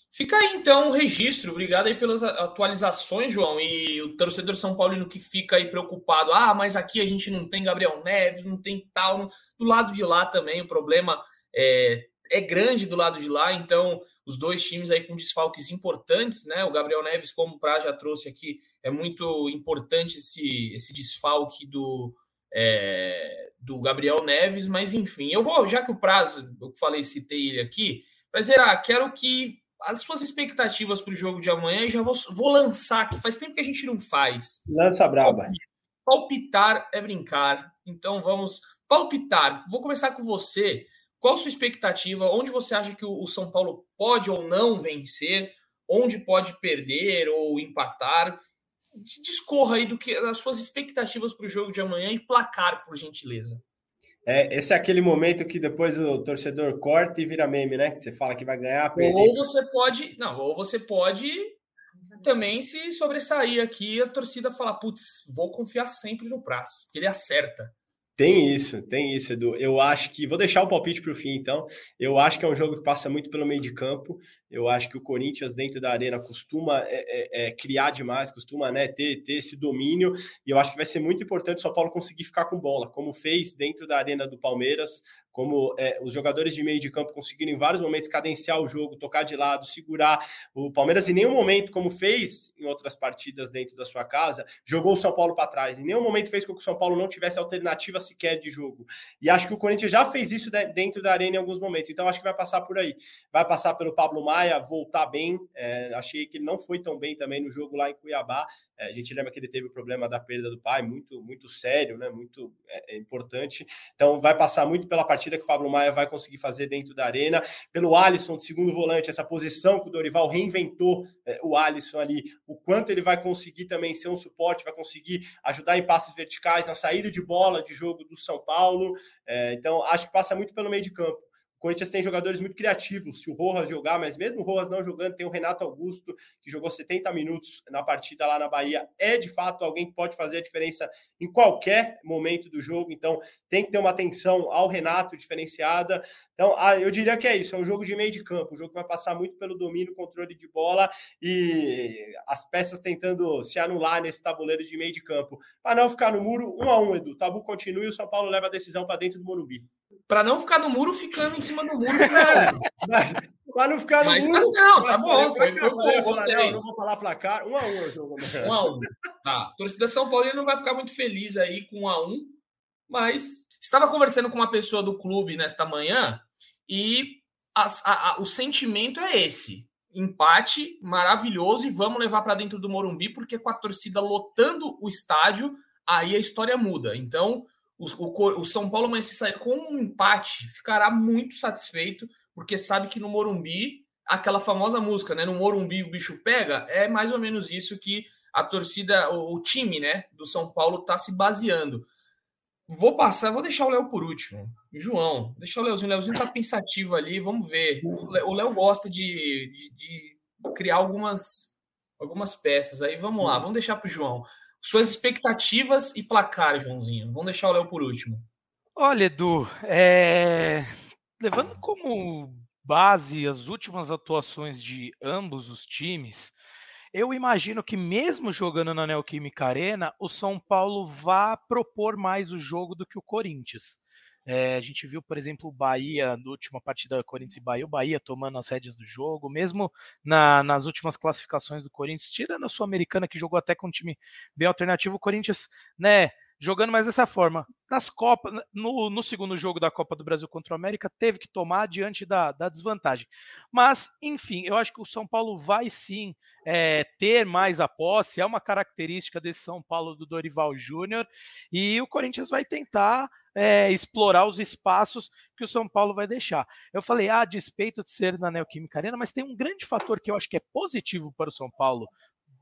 Fica aí então o registro. Obrigado aí pelas atualizações, João. E o torcedor São Paulino que fica aí preocupado. Ah, mas aqui a gente não tem Gabriel Neves, não tem tal. Do lado de lá também o problema é, é grande do lado de lá, então os dois times aí com desfalques importantes, né? O Gabriel Neves, como o Pra já trouxe aqui, é muito importante esse, esse desfalque do, é, do Gabriel Neves, mas enfim, eu vou, já que o Prazo, eu falei, citei ele aqui, mas era, quero que as suas expectativas para o jogo de amanhã e já vou, vou lançar, que faz tempo que a gente não faz. Lança braba. Palpitar é brincar, então vamos palpitar. Vou começar com você. Qual a sua expectativa? Onde você acha que o São Paulo pode ou não vencer? Onde pode perder ou empatar? Discorra aí do que das suas expectativas para o jogo de amanhã e placar, por gentileza. É, esse é aquele momento que depois o torcedor corta e vira meme, né? Que você fala que vai ganhar. Perder. Ou você pode, não, ou você pode também se sobressair aqui a torcida falar, putz, vou confiar sempre no Praz, ele acerta. Tem isso, tem isso, Edu. Eu acho que. Vou deixar o palpite para o fim, então. Eu acho que é um jogo que passa muito pelo meio de campo. Eu acho que o Corinthians, dentro da arena, costuma é, é, é, criar demais, costuma né, ter, ter esse domínio. E eu acho que vai ser muito importante o São Paulo conseguir ficar com bola, como fez dentro da arena do Palmeiras, como é, os jogadores de meio de campo conseguiram em vários momentos cadenciar o jogo, tocar de lado, segurar. O Palmeiras, em nenhum momento, como fez em outras partidas dentro da sua casa, jogou o São Paulo para trás. Em nenhum momento fez com que o São Paulo não tivesse alternativa sequer de jogo. E acho que o Corinthians já fez isso dentro da arena em alguns momentos. Então acho que vai passar por aí. Vai passar pelo Pablo Maia Maia voltar bem. É, achei que ele não foi tão bem também no jogo lá em Cuiabá. É, a gente lembra que ele teve o problema da perda do pai, muito, muito sério, né? Muito é, é, importante. Então vai passar muito pela partida que o Pablo Maia vai conseguir fazer dentro da arena, pelo Alisson de segundo volante, essa posição que o Dorival reinventou é, o Alisson ali, o quanto ele vai conseguir também ser um suporte, vai conseguir ajudar em passes verticais, na saída de bola de jogo do São Paulo. É, então acho que passa muito pelo meio de campo. O Corinthians tem jogadores muito criativos. Se o Rojas jogar, mas mesmo o Rojas não jogando, tem o Renato Augusto, que jogou 70 minutos na partida lá na Bahia. É de fato alguém que pode fazer a diferença em qualquer momento do jogo. Então, tem que ter uma atenção ao Renato diferenciada. Então, ah, eu diria que é isso: é um jogo de meio de campo, um jogo que vai passar muito pelo domínio, controle de bola e as peças tentando se anular nesse tabuleiro de meio de campo. Para não ficar no muro, um a um, Edu. O tabu continua e o São Paulo leva a decisão para dentro do Morumbi para não ficar no muro, ficando em cima do muro. para não ficar no mas, muro. Mas não, tá bom. Foi, foi, foi, não, não vou falar placar. Um a um o jogo. Um a um. Tá. A torcida São Paulo não vai ficar muito feliz aí com um a um, mas estava conversando com uma pessoa do clube nesta manhã e a, a, a, o sentimento é esse. Empate maravilhoso e vamos levar para dentro do Morumbi, porque com a torcida lotando o estádio, aí a história muda. Então, o, o, São Paulo, mas se sair com um empate, ficará muito satisfeito, porque sabe que no Morumbi, aquela famosa música, né? No Morumbi o bicho pega, é mais ou menos isso que a torcida, o, o time, né, do São Paulo está se baseando. Vou passar, vou deixar o Léo por último. João, deixa o Léozinho. O Léozinho tá pensativo ali, vamos ver. O Léo gosta de, de, de, criar algumas, algumas peças aí. Vamos lá, vamos deixar para o João. Suas expectativas e placar, Joãozinho. Vamos deixar o Léo por último. Olha, Edu, é... levando como base as últimas atuações de ambos os times, eu imagino que mesmo jogando na Neoquímica Arena, o São Paulo vá propor mais o jogo do que o Corinthians. É, a gente viu, por exemplo, o Bahia, na última partida Corinthians e Bahia, o Bahia tomando as rédeas do jogo, mesmo na, nas últimas classificações do Corinthians, tirando a Sul-Americana, que jogou até com um time bem alternativo, o Corinthians, né, jogando mais dessa forma. Nas Copas, no, no, segundo jogo da Copa do Brasil contra o América, teve que tomar diante da, da desvantagem. Mas, enfim, eu acho que o São Paulo vai sim é, ter mais a posse, é uma característica desse São Paulo do Dorival Júnior, e o Corinthians vai tentar é, explorar os espaços que o São Paulo vai deixar. Eu falei, ah, despeito de ser na Neoquímica Arena, mas tem um grande fator que eu acho que é positivo para o São Paulo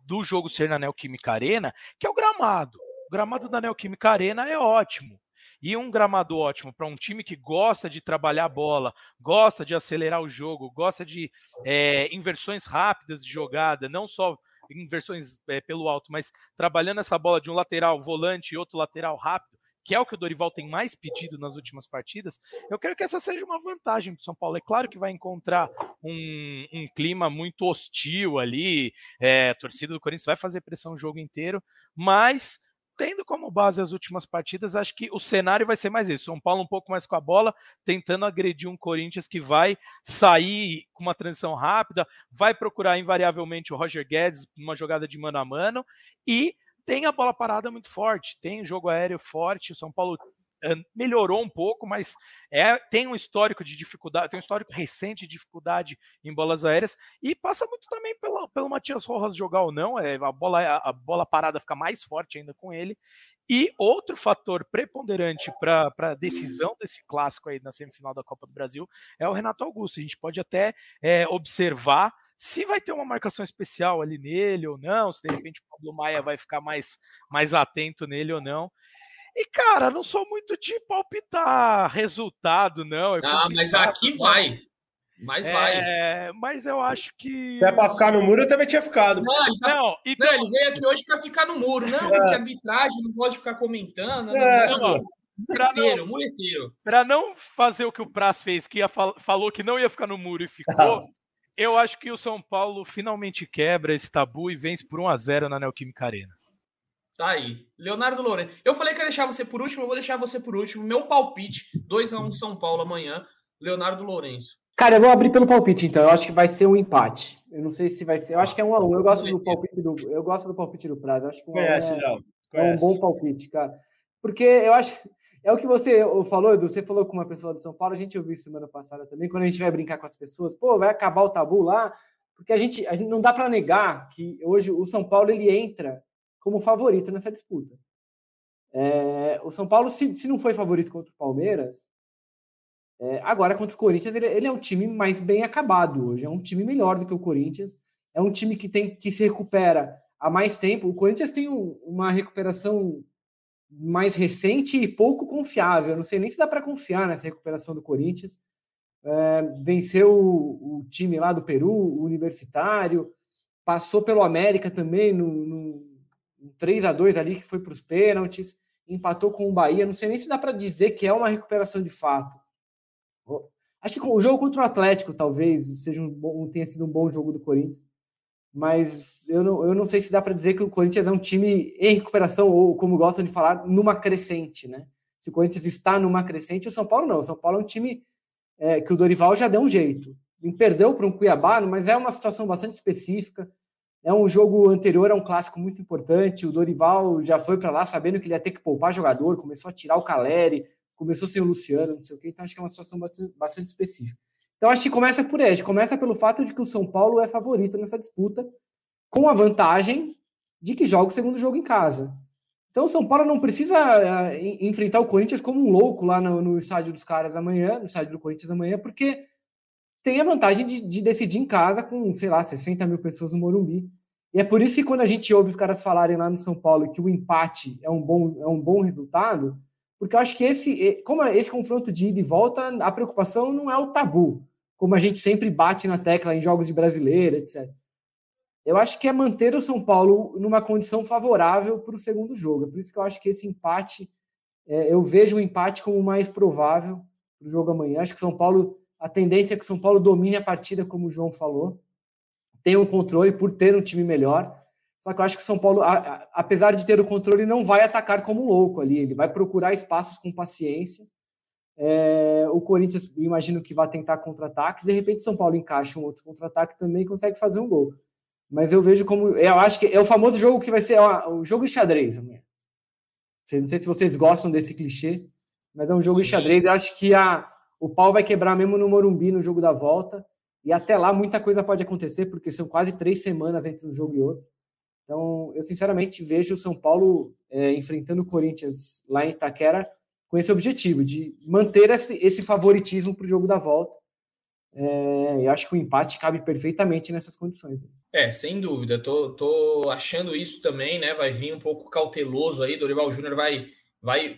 do jogo ser na Neoquímica Arena, que é o gramado. O gramado da Neoquímica Arena é ótimo. E um gramado ótimo para um time que gosta de trabalhar a bola, gosta de acelerar o jogo, gosta de é, inversões rápidas de jogada, não só inversões é, pelo alto, mas trabalhando essa bola de um lateral volante e outro lateral rápido, que é o que o Dorival tem mais pedido nas últimas partidas, eu quero que essa seja uma vantagem para São Paulo. É claro que vai encontrar um, um clima muito hostil ali, é, a torcida do Corinthians vai fazer pressão o jogo inteiro, mas tendo como base as últimas partidas, acho que o cenário vai ser mais isso. São Paulo um pouco mais com a bola, tentando agredir um Corinthians que vai sair com uma transição rápida, vai procurar invariavelmente o Roger Guedes numa jogada de mano a mano e tem a bola parada muito forte, tem jogo aéreo forte. O São Paulo melhorou um pouco, mas é, tem um histórico de dificuldade, tem um histórico recente de dificuldade em bolas aéreas e passa muito também pelo, pelo Matias Rojas jogar ou não, é, a, bola, a bola parada fica mais forte ainda com ele. E outro fator preponderante para a decisão desse clássico aí na semifinal da Copa do Brasil é o Renato Augusto. A gente pode até é, observar se vai ter uma marcação especial ali nele ou não, se de repente o Pablo Maia vai ficar mais, mais atento nele ou não. E, cara, não sou muito de palpitar resultado, não. É ah, mas aqui vai. Mas é, vai. Mas eu acho que. Se é pra ficar no muro, eu também tinha ficado. Não, ele, tá... não, então... não, ele veio aqui hoje para ficar no muro. Não, é. porque arbitragem não pode ficar comentando. É. Não, não. Muleteiro, muleteiro. Para não fazer o que o Praz fez, que ia fal... falou que não ia ficar no muro e ficou, eu acho que o São Paulo finalmente quebra esse tabu e vence por 1 a 0 na Neoquímica Arena. Tá aí. Leonardo Lourenço. Eu falei que ia deixar você por último, eu vou deixar você por último. Meu palpite: 2x1 São Paulo amanhã. Leonardo Lourenço. Cara, eu vou abrir pelo palpite, então. Eu acho que vai ser um empate. Eu não sei se vai ser. Eu acho que é um a um. Eu gosto do palpite do. Eu gosto do palpite do Prazo. acho que um Conhece, é, não. é um bom palpite, cara. Porque eu acho. É o que você falou, Edu. Você falou com uma pessoa do São Paulo, a gente ouviu isso semana passada também, quando a gente vai brincar com as pessoas, pô, vai acabar o tabu lá, porque a gente, a gente não dá para negar que hoje o São Paulo ele entra como favorito nessa disputa. É, o São Paulo, se, se não foi favorito contra o Palmeiras, é, agora contra o Corinthians, ele, ele, é um time mais bem acabado hoje. É um time melhor do que o Corinthians. É um time que tem que se recupera há mais tempo. O Corinthians tem um, uma recuperação mais recente e pouco confiável. Não sei nem se dá para confiar nessa recuperação do Corinthians. É, venceu o, o, time lá do Peru, o Universitário, passou pelo América também no, no um 3 a 2 ali que foi para os pênaltis, empatou com o Bahia. Não sei nem se dá para dizer que é uma recuperação de fato. Acho que o jogo contra o Atlético talvez seja um bom, tenha sido um bom jogo do Corinthians, mas eu não, eu não sei se dá para dizer que o Corinthians é um time em recuperação ou, como gostam de falar, numa crescente, né? Se o Corinthians está numa crescente, o São Paulo não. O São Paulo é um time é, que o Dorival já deu um jeito. E perdeu para um Cuiabá, mas é uma situação bastante específica. É um jogo anterior a um clássico muito importante. O Dorival já foi para lá sabendo que ele ia ter que poupar jogador, começou a tirar o Caleri, começou sem o Luciano, não sei o quê. Então acho que é uma situação bastante específica. Então acho que começa por aí. Começa pelo fato de que o São Paulo é favorito nessa disputa, com a vantagem de que joga o segundo jogo em casa. Então o São Paulo não precisa uh, enfrentar o Corinthians como um louco lá no, no estádio dos caras amanhã, no estádio do Corinthians amanhã, porque tem a vantagem de, de, decidir em casa com, sei lá, 60 mil pessoas no Morumbi. E é por isso que quando a gente ouve os caras falarem lá no São Paulo que o empate é um bom, é um bom resultado, porque eu acho que esse, como é esse confronto de ida e volta, a preocupação não é o tabu, como a gente sempre bate na tecla em jogos de brasileira, etc. Eu acho que é manter o São Paulo numa condição favorável para o segundo jogo. É por isso que eu acho que esse empate, é, eu vejo o empate como mais provável para o jogo amanhã. Acho que São Paulo a tendência é que o São Paulo domine a partida, como o João falou, tenha um controle por ter um time melhor. Só que eu acho que o São Paulo, apesar de ter o controle, não vai atacar como um louco ali. Ele vai procurar espaços com paciência. É, o Corinthians, imagino que vai tentar contra-ataques. De repente, o São Paulo encaixa um outro contra-ataque também e consegue fazer um gol. Mas eu vejo como. Eu acho que é o famoso jogo que vai ser o jogo de xadrez amanhã. Não sei se vocês gostam desse clichê, mas é um jogo de xadrez. Eu acho que a, o pau vai quebrar mesmo no Morumbi no jogo da volta. E até lá muita coisa pode acontecer, porque são quase três semanas entre um jogo e outro. Então, eu sinceramente vejo o São Paulo é, enfrentando o Corinthians lá em Itaquera com esse objetivo, de manter esse, esse favoritismo para o jogo da volta. É, eu acho que o empate cabe perfeitamente nessas condições. É, sem dúvida. Tô, tô achando isso também, né? Vai vir um pouco cauteloso aí. Dorival Júnior vai, vai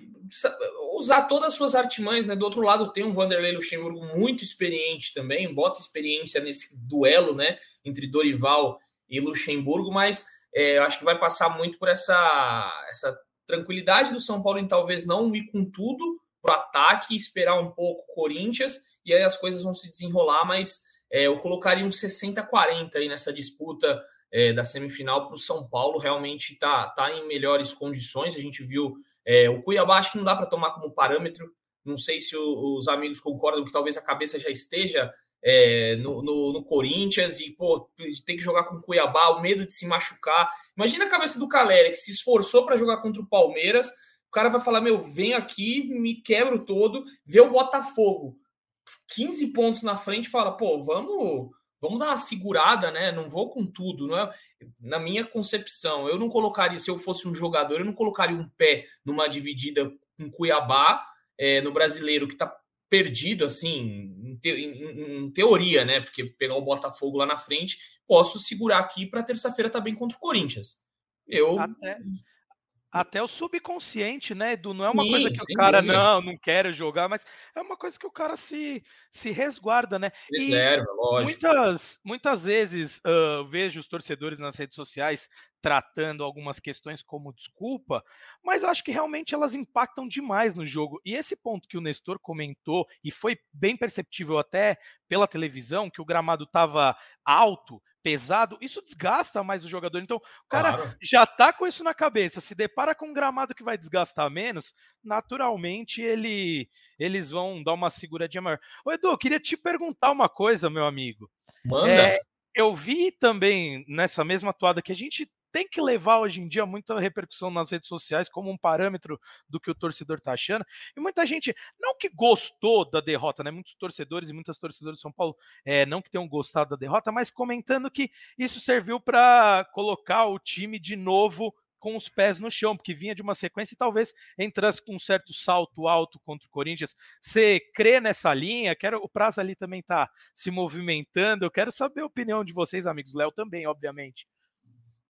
usar todas as suas artimanhas, né? Do outro lado tem um Vanderlei Luxemburgo muito experiente também, bota experiência nesse duelo, né? Entre Dorival e Luxemburgo, mas é, eu acho que vai passar muito por essa, essa tranquilidade do São Paulo em talvez não ir com tudo pro ataque, esperar um pouco o Corinthians, e aí as coisas vão se desenrolar, mas é, eu colocaria um 60-40 aí nessa disputa é, da semifinal para o São Paulo. Realmente está tá em melhores condições. A gente viu é, o Cuiabá, acho que não dá para tomar como parâmetro. Não sei se o, os amigos concordam que talvez a cabeça já esteja é, no, no, no, Corinthians e, pô, tem que jogar com o Cuiabá, o medo de se machucar. Imagina a cabeça do Caleri, que se esforçou para jogar contra o Palmeiras. O cara vai falar: Meu, venho aqui, me quebro todo, vê o Botafogo 15 pontos na frente fala: Pô, vamos. Vamos dar uma segurada, né? Não vou com tudo, não é? Na minha concepção, eu não colocaria, se eu fosse um jogador, eu não colocaria um pé numa dividida com Cuiabá, é, no brasileiro que tá perdido, assim, em, te, em, em, teoria, né? Porque pegar o Botafogo lá na frente, posso segurar aqui para terça-feira tá bem contra o Corinthians. Eu. Até, até o subconsciente, né, Edu? Não é uma Sim, coisa que o cara dúvida. não, não quer jogar, mas é uma coisa que o cara se, se resguarda, né? Reserva, e lógico. Muitas, muitas vezes uh, vejo os torcedores nas redes sociais tratando algumas questões como desculpa, mas eu acho que realmente elas impactam demais no jogo. E esse ponto que o Nestor comentou, e foi bem perceptível até pela televisão, que o gramado estava alto, pesado, isso desgasta mais o jogador. Então, o cara claro. já tá com isso na cabeça, se depara com um gramado que vai desgastar menos, naturalmente ele eles vão dar uma seguradinha maior. Ô Edu, eu queria te perguntar uma coisa, meu amigo. Manda. É, eu vi também nessa mesma toada que a gente tem que levar hoje em dia muita repercussão nas redes sociais como um parâmetro do que o torcedor está achando. E muita gente, não que gostou da derrota, né? Muitos torcedores e muitas torcedoras de São Paulo é, não que tenham gostado da derrota, mas comentando que isso serviu para colocar o time de novo com os pés no chão, porque vinha de uma sequência e talvez entrasse com um certo salto alto contra o Corinthians. Você crê nessa linha? Quero o prazo ali também está se movimentando. Eu quero saber a opinião de vocês, amigos. Léo também, obviamente.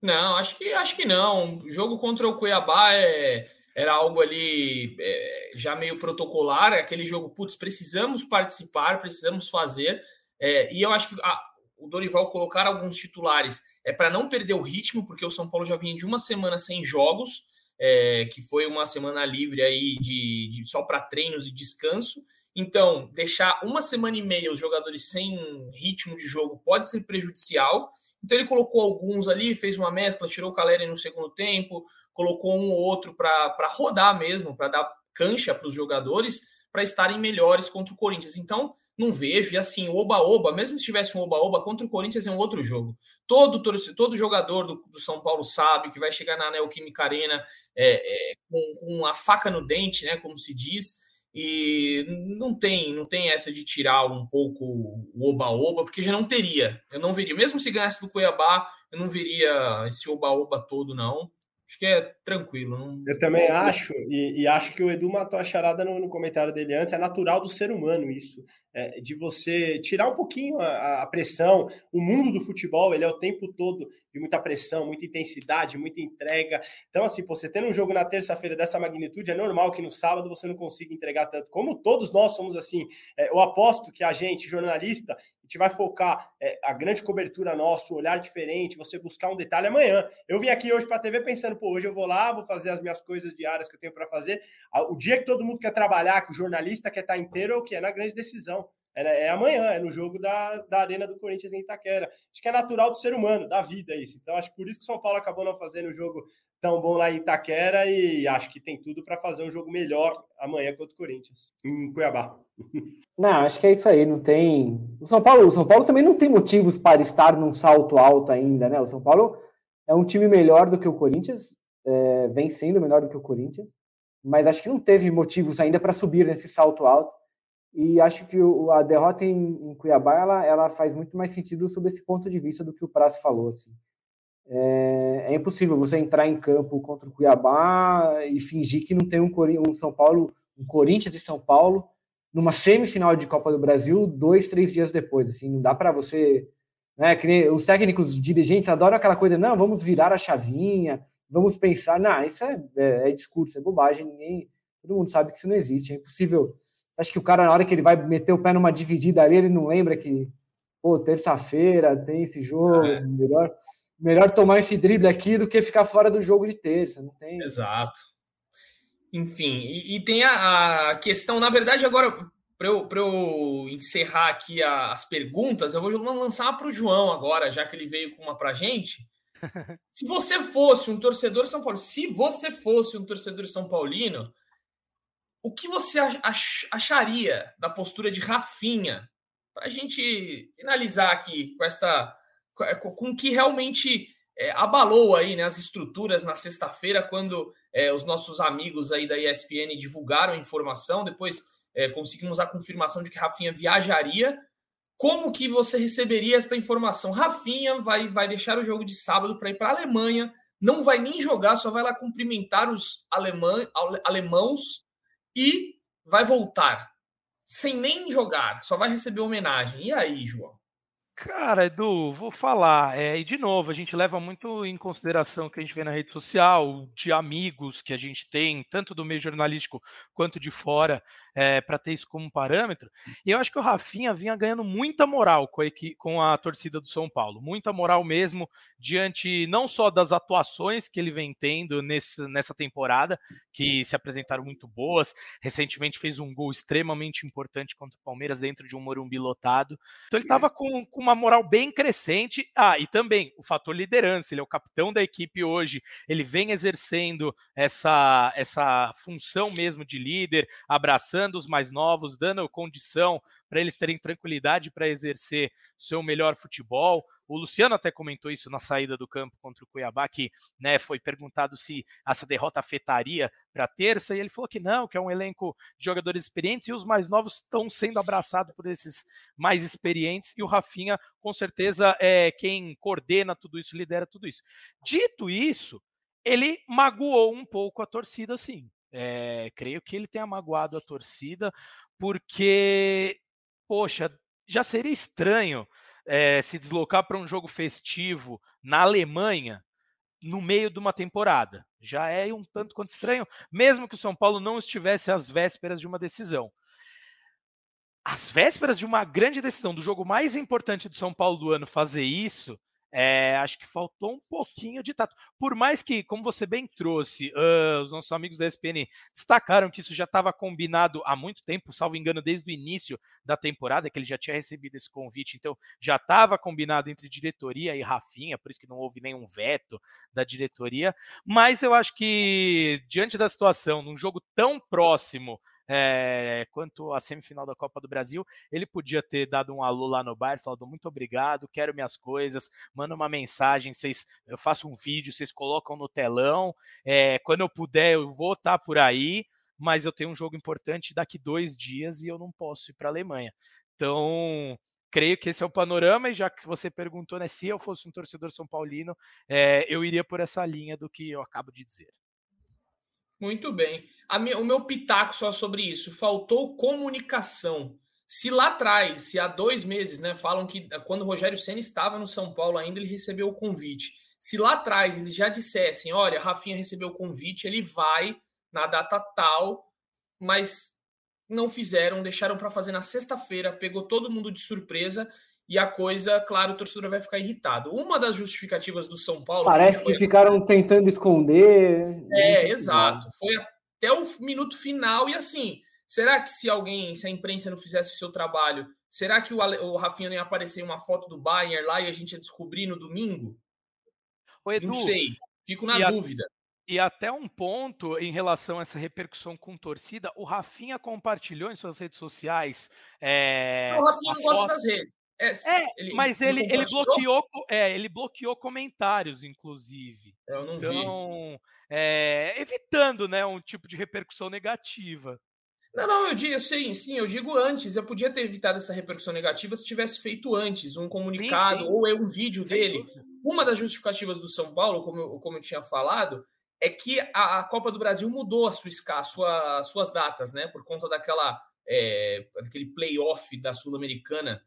Não, acho que acho que não. O jogo contra o Cuiabá é, era algo ali é, já meio protocolar, aquele jogo, putz, precisamos participar, precisamos fazer. É, e eu acho que a, o Dorival colocar alguns titulares é para não perder o ritmo, porque o São Paulo já vinha de uma semana sem jogos, é, que foi uma semana livre aí de, de só para treinos e descanso. Então, deixar uma semana e meia os jogadores sem ritmo de jogo pode ser prejudicial. Então ele colocou alguns ali, fez uma mescla, tirou o Caleri no segundo tempo, colocou um ou outro para rodar mesmo, para dar cancha para os jogadores, para estarem melhores contra o Corinthians. Então, não vejo. E assim, o Oba-Oba, mesmo se tivesse um Oba-Oba, contra o Corinthians é um outro jogo. Todo, todo jogador do, do São Paulo sabe que vai chegar na Neoquímica Arena é, é, com, com a faca no dente, né? Como se diz e não tem, não tem essa de tirar um pouco o oba-oba, porque já não teria. Eu não veria, mesmo se ganhasse do Cuiabá, eu não veria esse oba-oba todo, não. Acho que é tranquilo. Não... Eu também acho, e, e, acho que o Edu matou a charada no, no, comentário dele antes. É natural do ser humano isso, é, de você tirar um pouquinho a, a, pressão. O mundo do futebol ele é o tempo todo de muita pressão, muita intensidade, muita entrega. Então, assim, você tendo um jogo na terça-feira dessa magnitude, é normal que no sábado você não consiga entregar tanto. Como todos nós somos assim, é, eu aposto que a gente, jornalista, a gente vai focar é, a grande cobertura nossa, o olhar diferente, você buscar um detalhe amanhã. Eu vim aqui hoje para a TV pensando, pô, hoje eu vou lá, vou fazer as minhas coisas diárias que eu tenho para fazer. O dia que todo mundo quer trabalhar, que o jornalista quer estar inteiro, é o que? É na grande decisão. É, amanhã, é no jogo da, da Arena do Corinthians em Itaquera. Acho que é natural do ser humano, da vida isso. Então, acho que por isso que o São Paulo acabou não fazendo o jogo tão bom lá em Itaquera e acho que tem tudo para fazer um jogo melhor amanhã contra o Corinthians, em Cuiabá. Não, acho que é isso aí, não tem. O São Paulo, o São Paulo também não tem motivos para estar num salto alto ainda, né? O São Paulo é um time melhor do que o Corinthians, é, vem sendo melhor do que o Corinthians, mas acho que não teve motivos ainda para subir nesse salto alto. E acho que o, a derrota em, em, Cuiabá ela, ela faz muito mais sentido sob esse ponto de vista do que o Prazo falou. Assim. É, é, impossível você entrar em campo contra o Cuiabá e fingir que não tem um, um São Paulo, um Corinthians e São Paulo numa semifinal de Copa do Brasil dois, três dias depois. Assim, não dá para você. Né, que os técnicos dirigentes adoram aquela coisa, não, vamos virar a chavinha, vamos pensar. Não, isso é, é, é discurso, é bobagem. Ninguém, todo mundo sabe que isso não existe. É impossível Acho que o cara, na hora que ele vai meter o pé numa dividida ali, ele não lembra que, pô, terça-feira tem esse jogo, é. melhor, melhor tomar esse drible aqui do que ficar fora do jogo de terça. Não tem. Exato. Enfim, e, e tem a, a, questão, na verdade, agora, para eu, eu encerrar aqui as perguntas, eu vou lançar para o João agora, já que ele veio com uma para gente. Se você fosse um torcedor São Paulo, se você fosse um torcedor São Paulino, o que você acharia da postura de Rafinha? Para a gente finalizar aqui com esta. com que realmente é, abalou aí né, as estruturas na sexta-feira, quando é, os nossos amigos aí da ESPN divulgaram a informação, depois é, conseguimos a confirmação de que Rafinha viajaria. Como que você receberia esta informação? Rafinha vai, vai deixar o jogo de sábado para ir para a Alemanha, não vai nem jogar, só vai lá cumprimentar os alemã, alemãos e vai voltar. Sem nem jogar, só vai receber homenagem. E aí, João? Cara, Edu, vou falar. É, e de novo, a gente leva muito em consideração o que a gente vê na rede social, de amigos que a gente tem, tanto do meio jornalístico quanto de fora, é, para ter isso como parâmetro. E eu acho que o Rafinha vinha ganhando muita moral com a, com a torcida do São Paulo, muita moral mesmo, diante não só das atuações que ele vem tendo nesse, nessa temporada, que se apresentaram muito boas. Recentemente fez um gol extremamente importante contra o Palmeiras dentro de um Morumbi lotado. Então ele estava com, com uma moral bem crescente. Ah, e também o fator liderança. Ele é o capitão da equipe hoje. Ele vem exercendo essa, essa função mesmo de líder, abraçando os mais novos, dando condição para eles terem tranquilidade para exercer seu melhor futebol. O Luciano até comentou isso na saída do campo contra o Cuiabá, que né, foi perguntado se essa derrota afetaria para a terça, e ele falou que não, que é um elenco de jogadores experientes, e os mais novos estão sendo abraçados por esses mais experientes, e o Rafinha, com certeza, é quem coordena tudo isso, lidera tudo isso. Dito isso, ele magoou um pouco a torcida, sim. É, creio que ele tenha magoado a torcida, porque, poxa, já seria estranho é, se deslocar para um jogo festivo na Alemanha no meio de uma temporada. Já é um tanto quanto estranho, mesmo que o São Paulo não estivesse às vésperas de uma decisão. Às vésperas de uma grande decisão, do jogo mais importante do São Paulo do ano, fazer isso, é, acho que faltou um pouquinho de tato. Por mais que, como você bem trouxe, uh, os nossos amigos da ESPN destacaram que isso já estava combinado há muito tempo, salvo engano, desde o início da temporada, que ele já tinha recebido esse convite, então já estava combinado entre diretoria e Rafinha, por isso que não houve nenhum veto da diretoria. Mas eu acho que, diante da situação, num jogo tão próximo é, quanto à semifinal da Copa do Brasil, ele podia ter dado um alô lá no bar, falado muito obrigado, quero minhas coisas, manda uma mensagem, vocês, eu faço um vídeo, vocês colocam no telão, é, quando eu puder eu vou estar tá por aí, mas eu tenho um jogo importante daqui dois dias e eu não posso ir para a Alemanha. Então, creio que esse é o panorama, e já que você perguntou, né, se eu fosse um torcedor São Paulino, é, eu iria por essa linha do que eu acabo de dizer. Muito bem. Minha, o meu pitaco só sobre isso. Faltou comunicação. Se lá atrás, se há dois meses, né, falam que quando o Rogério Senna estava no São Paulo ainda, ele recebeu o convite. Se lá atrás eles já dissessem, olha, Rafinha recebeu o convite, ele vai na data tal, mas não fizeram, deixaram para fazer na sexta-feira, pegou todo mundo de surpresa e a coisa, claro, o torcedor vai ficar irritado. Uma das justificativas do São Paulo. Parece que, que ficaram tentando esconder. É, exato. Foi até o minuto final. E assim, será que se alguém, se a imprensa não fizesse o seu trabalho, será que o, o Rafinha não ia aparecer uma foto do Bayern lá e a gente ia descobrir no domingo? Edu, não sei. Fico na dúvida. A... E até um ponto em relação a essa repercussão com torcida, o Rafinha compartilhou em suas redes sociais. É, o Rafinha não gosta das redes. É, é ele, mas ele, ele, bloqueou, é, ele bloqueou comentários, inclusive. Eu não então, vi. É, evitando, né, um tipo de repercussão negativa. Não, não, eu digo, sim, sim, eu digo antes. Eu podia ter evitado essa repercussão negativa se tivesse feito antes um comunicado sim, sim. ou um vídeo Sem dele. Uma das justificativas do São Paulo, como eu, como eu tinha falado, é que a, a Copa do Brasil mudou a sua, a sua, suas datas, né? Por conta daquela é, aquele playoff da Sul-Americana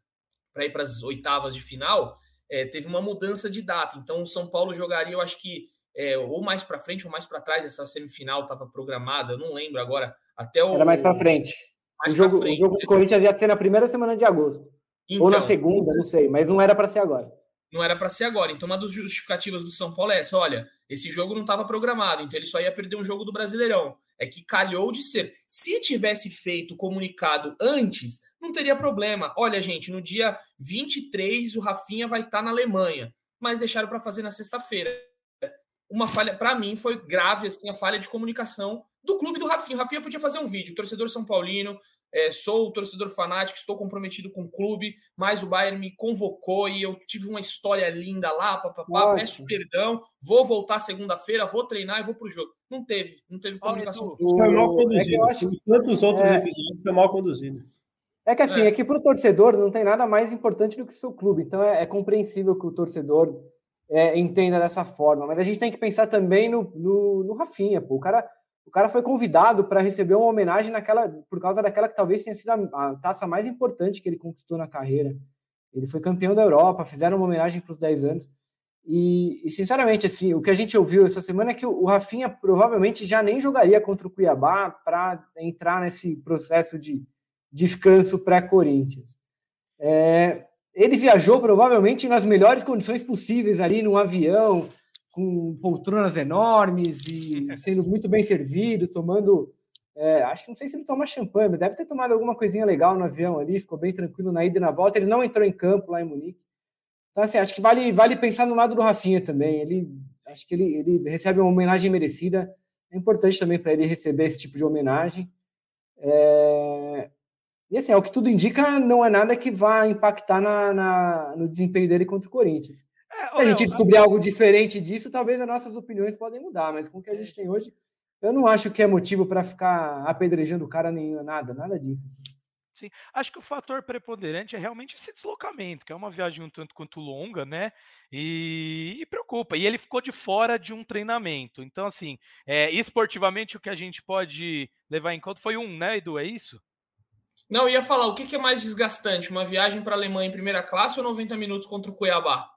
para ir para as oitavas de final, é, teve uma mudança de data. Então, o São Paulo jogaria, eu acho que é, ou mais para frente ou mais para trás. Essa semifinal estava programada, não lembro agora. Até o, Era mais para frente. Mais o jogo, frente. o jogo do Corinthians ia ser na primeira semana de agosto. Então, ou na então. segunda, não sei, mas não era para ser agora. Não era para ser agora. Então, uma das justificativas do São Paulo é essa: olha, esse jogo não estava programado, então ele só ia perder um jogo do Brasileirão. É que calhou de ser. Se tivesse feito comunicado antes, não teria problema. Olha, gente, no dia 23 o Rafinha vai estar tá na Alemanha, mas deixaram para fazer na sexta-feira. Uma falha, para mim, foi grave assim a falha de comunicação do clube do Rafinha. O Rafinha podia fazer um vídeo, torcedor São Paulino, é, sou torcedor fanático, estou comprometido com o clube, mas o Bayern me convocou e eu tive uma história linda lá, papapá, peço perdão, vou voltar segunda-feira, vou treinar e vou para o jogo. Não teve, não teve comunicação. foi mal conduzido. É acho... Tantos outros é... episódios foi mal conduzido. É que assim, é, é que para o torcedor não tem nada mais importante do que o seu clube, então é, é compreensível que o torcedor é, entenda dessa forma, mas a gente tem que pensar também no, no, no Rafinha, pô. O cara o cara foi convidado para receber uma homenagem naquela, por causa daquela que talvez tenha sido a, a, taça mais importante que ele conquistou na carreira. Ele foi campeão da Europa, fizeram uma homenagem para os 10 anos. E, e, sinceramente, assim, o que a gente ouviu essa semana é que o, o Rafinha provavelmente já nem jogaria contra o Cuiabá para entrar nesse processo de descanso pré-Corinthians. É, ele viajou provavelmente nas melhores condições possíveis ali no avião, com poltronas enormes e sendo muito bem servido, tomando. É, acho que não sei se ele toma champanhe, mas deve ter tomado alguma coisinha legal no avião ali, ficou bem tranquilo na ida e na volta. Ele não entrou em campo lá em Munique. Então, assim, acho que vale, vale pensar no lado do Rafinha também. Ele, acho que ele, ele recebe uma homenagem merecida. É importante também para ele receber esse tipo de homenagem. É... E assim, o que tudo indica, não é nada que vá impactar na, na, no desempenho dele contra o Corinthians. Se a gente descobrir algo diferente disso, talvez as nossas opiniões podem mudar, mas com o que a gente tem hoje, eu não acho que é motivo para ficar apedrejando o cara nem nada, nada disso. Assim. Sim, acho que o fator preponderante é realmente esse deslocamento, que é uma viagem um tanto quanto longa, né? E, e preocupa. E ele ficou de fora de um treinamento. Então, assim, é, esportivamente, o que a gente pode levar em conta foi um, né, Edu? É isso? Não, ia falar, o que é mais desgastante? Uma viagem para a Alemanha em primeira classe ou 90 minutos contra o Cuiabá?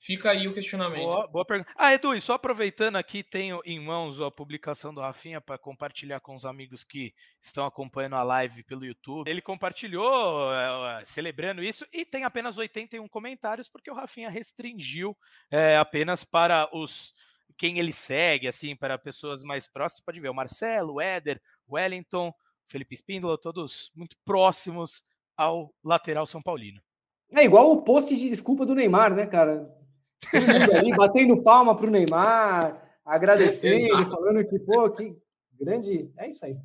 Fica aí o questionamento. Boa, boa pergunta. Ah, Edu, e só aproveitando aqui, tenho em mãos a publicação do Rafinha para compartilhar com os amigos que estão acompanhando a live pelo YouTube. Ele compartilhou, é, celebrando isso, e tem apenas 81 comentários, porque o Rafinha restringiu é, apenas para os quem ele segue, assim, para pessoas mais próximas. Pode ver, o Marcelo, o Éder, Wellington, Felipe Espíndola, todos muito próximos ao lateral São Paulino. É igual o post de desculpa do Neymar, né, cara? ali batendo palma para o Neymar, agradecendo, falando que, pô, que grande. É isso aí.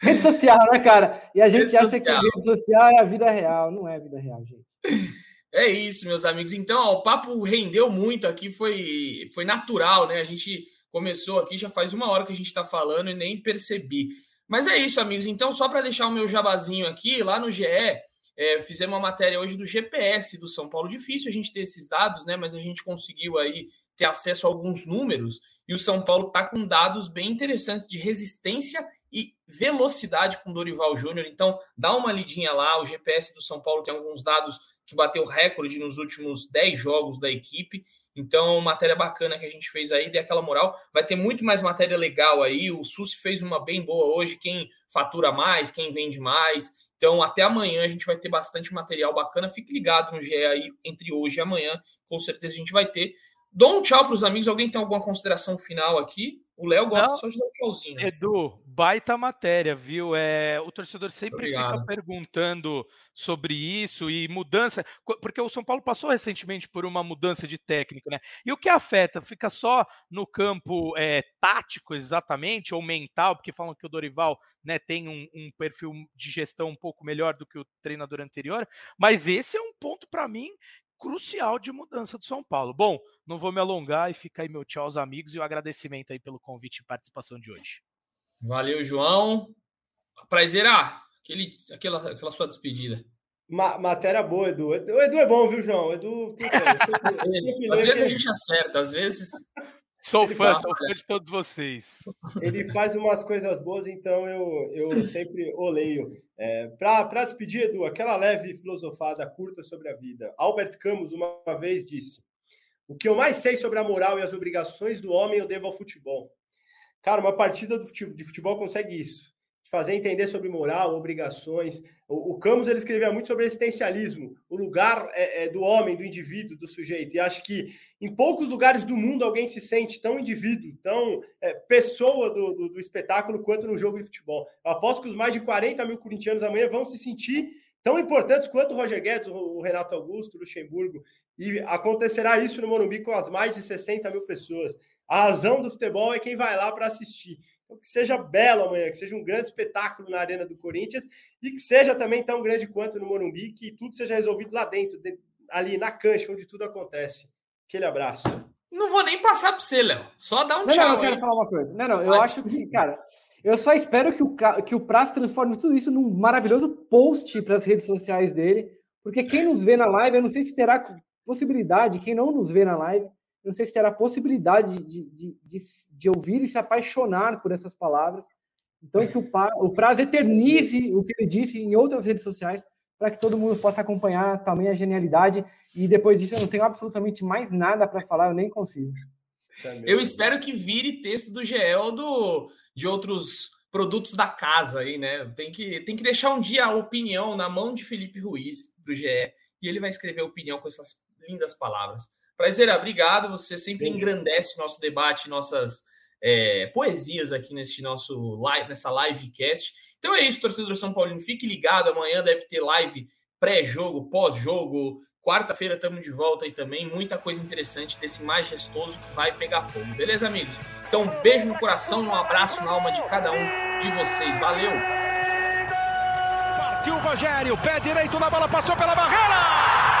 Rede social, né, cara? E a gente rede acha social. que rede social é a vida real. Não é a vida real, gente. É isso, meus amigos. Então, ó, o papo rendeu muito aqui, foi, foi natural, né? A gente começou aqui, já faz uma hora que a gente está falando e nem percebi. Mas é isso, amigos. Então, só para deixar o meu jabazinho aqui, lá no GE, é, fizemos uma matéria hoje do GPS do São Paulo. Difícil a gente ter esses dados, né? Mas a gente conseguiu aí ter acesso a alguns números e o São Paulo está com dados bem interessantes de resistência e velocidade com Dorival Júnior. Então, dá uma lidinha lá. O GPS do São Paulo tem alguns dados que bateu recorde nos últimos 10 jogos da equipe. Então, matéria bacana que a gente fez aí, dê aquela moral. Vai ter muito mais matéria legal aí. O SUS fez uma bem boa hoje. Quem fatura mais, quem vende mais. Então, até amanhã a gente vai ter bastante material bacana. Fique ligado no GE aí entre hoje e amanhã. Com certeza a gente vai ter. Dou um tchau para os amigos. Alguém tem alguma consideração final aqui? O Léo gosta Não, só de dar um tchauzinho. Edu, baita matéria, viu? É, o torcedor sempre Obrigado. fica perguntando sobre isso e mudança, porque o São Paulo passou recentemente por uma mudança de técnico, né? E o que afeta? Fica só no campo é, tático, exatamente, ou mental, porque falam que o Dorival né, tem um, um perfil de gestão um pouco melhor do que o treinador anterior, mas esse é um ponto para mim crucial de mudança do São Paulo. Bom, não vou me alongar e fica aí meu tchau aos amigos e o agradecimento aí pelo convite e participação de hoje. Valeu, João. Prazer, ah, aquele, aquela, aquela sua despedida. Ma matéria boa, Edu. O Edu é bom, viu, João? Edu, puta, às vezes a gente acerta, às vezes. Sou fã, sou fã de todos vocês. Ele faz umas coisas boas, então eu, eu sempre oleio. É, Para despedir, Edu, aquela leve filosofada curta sobre a vida. Albert Camus uma vez disse: O que eu mais sei sobre a moral e as obrigações do homem eu devo ao futebol. Cara, uma partida de futebol consegue isso. Fazer entender sobre moral, obrigações. O, o Camus ele escrevia muito sobre existencialismo, o lugar é, é, do homem, do indivíduo, do sujeito. E acho que em poucos lugares do mundo alguém se sente tão indivíduo, tão é, pessoa do, do, do, espetáculo quanto no jogo de futebol. Eu aposto que os mais de 40 mil corintianos amanhã vão se sentir tão importantes quanto o Roger Guedes, o Renato Augusto, o Luxemburgo. E acontecerá isso no Morumbi com as mais de 60 mil pessoas. A razão do futebol é quem vai lá para assistir. Então, que seja belo amanhã, que seja um grande espetáculo na Arena do Corinthians e que seja também tão grande quanto no Morumbi, que tudo seja resolvido lá dentro, ali na cancha, onde tudo acontece. Aquele abraço. Não vou nem passar para você, Léo. Só dar um não, tchau. Não, eu quero falar uma coisa. Não, não, eu ah, acho que, cara, eu só espero que o, que o Prazo transforme tudo isso num maravilhoso post para as redes sociais dele, porque quem nos vê na live, eu não sei se terá possibilidade, quem não nos vê na live, não sei se terá possibilidade de, de, de, de, ouvir e se apaixonar por essas palavras. Então, que o, o prazo eternize o que ele disse em outras redes sociais, para que todo mundo possa acompanhar também a genialidade. E depois disso, eu não tenho absolutamente mais nada para falar, eu nem consigo. Eu espero que vire texto do GE ou do, de outros produtos da casa aí, né? Tem que, tem que deixar um dia a opinião na mão de Felipe Ruiz, do GE, e ele vai escrever a opinião com essas lindas palavras. Prazer, obrigado. Você sempre Sim. engrandece nosso debate, nossas é, poesias aqui nesse nosso live, nessa livecast. Então é isso, torcedor São Paulino. Fique ligado. Amanhã deve ter live pré-jogo, pós-jogo. Quarta-feira estamos de volta aí também. Muita coisa interessante desse majestoso que vai pegar fogo. Beleza, amigos? Então, um beijo no coração, um abraço na alma de cada um de vocês. Valeu! Partiu o Rogério, pé direito na bola, passou pela barreira!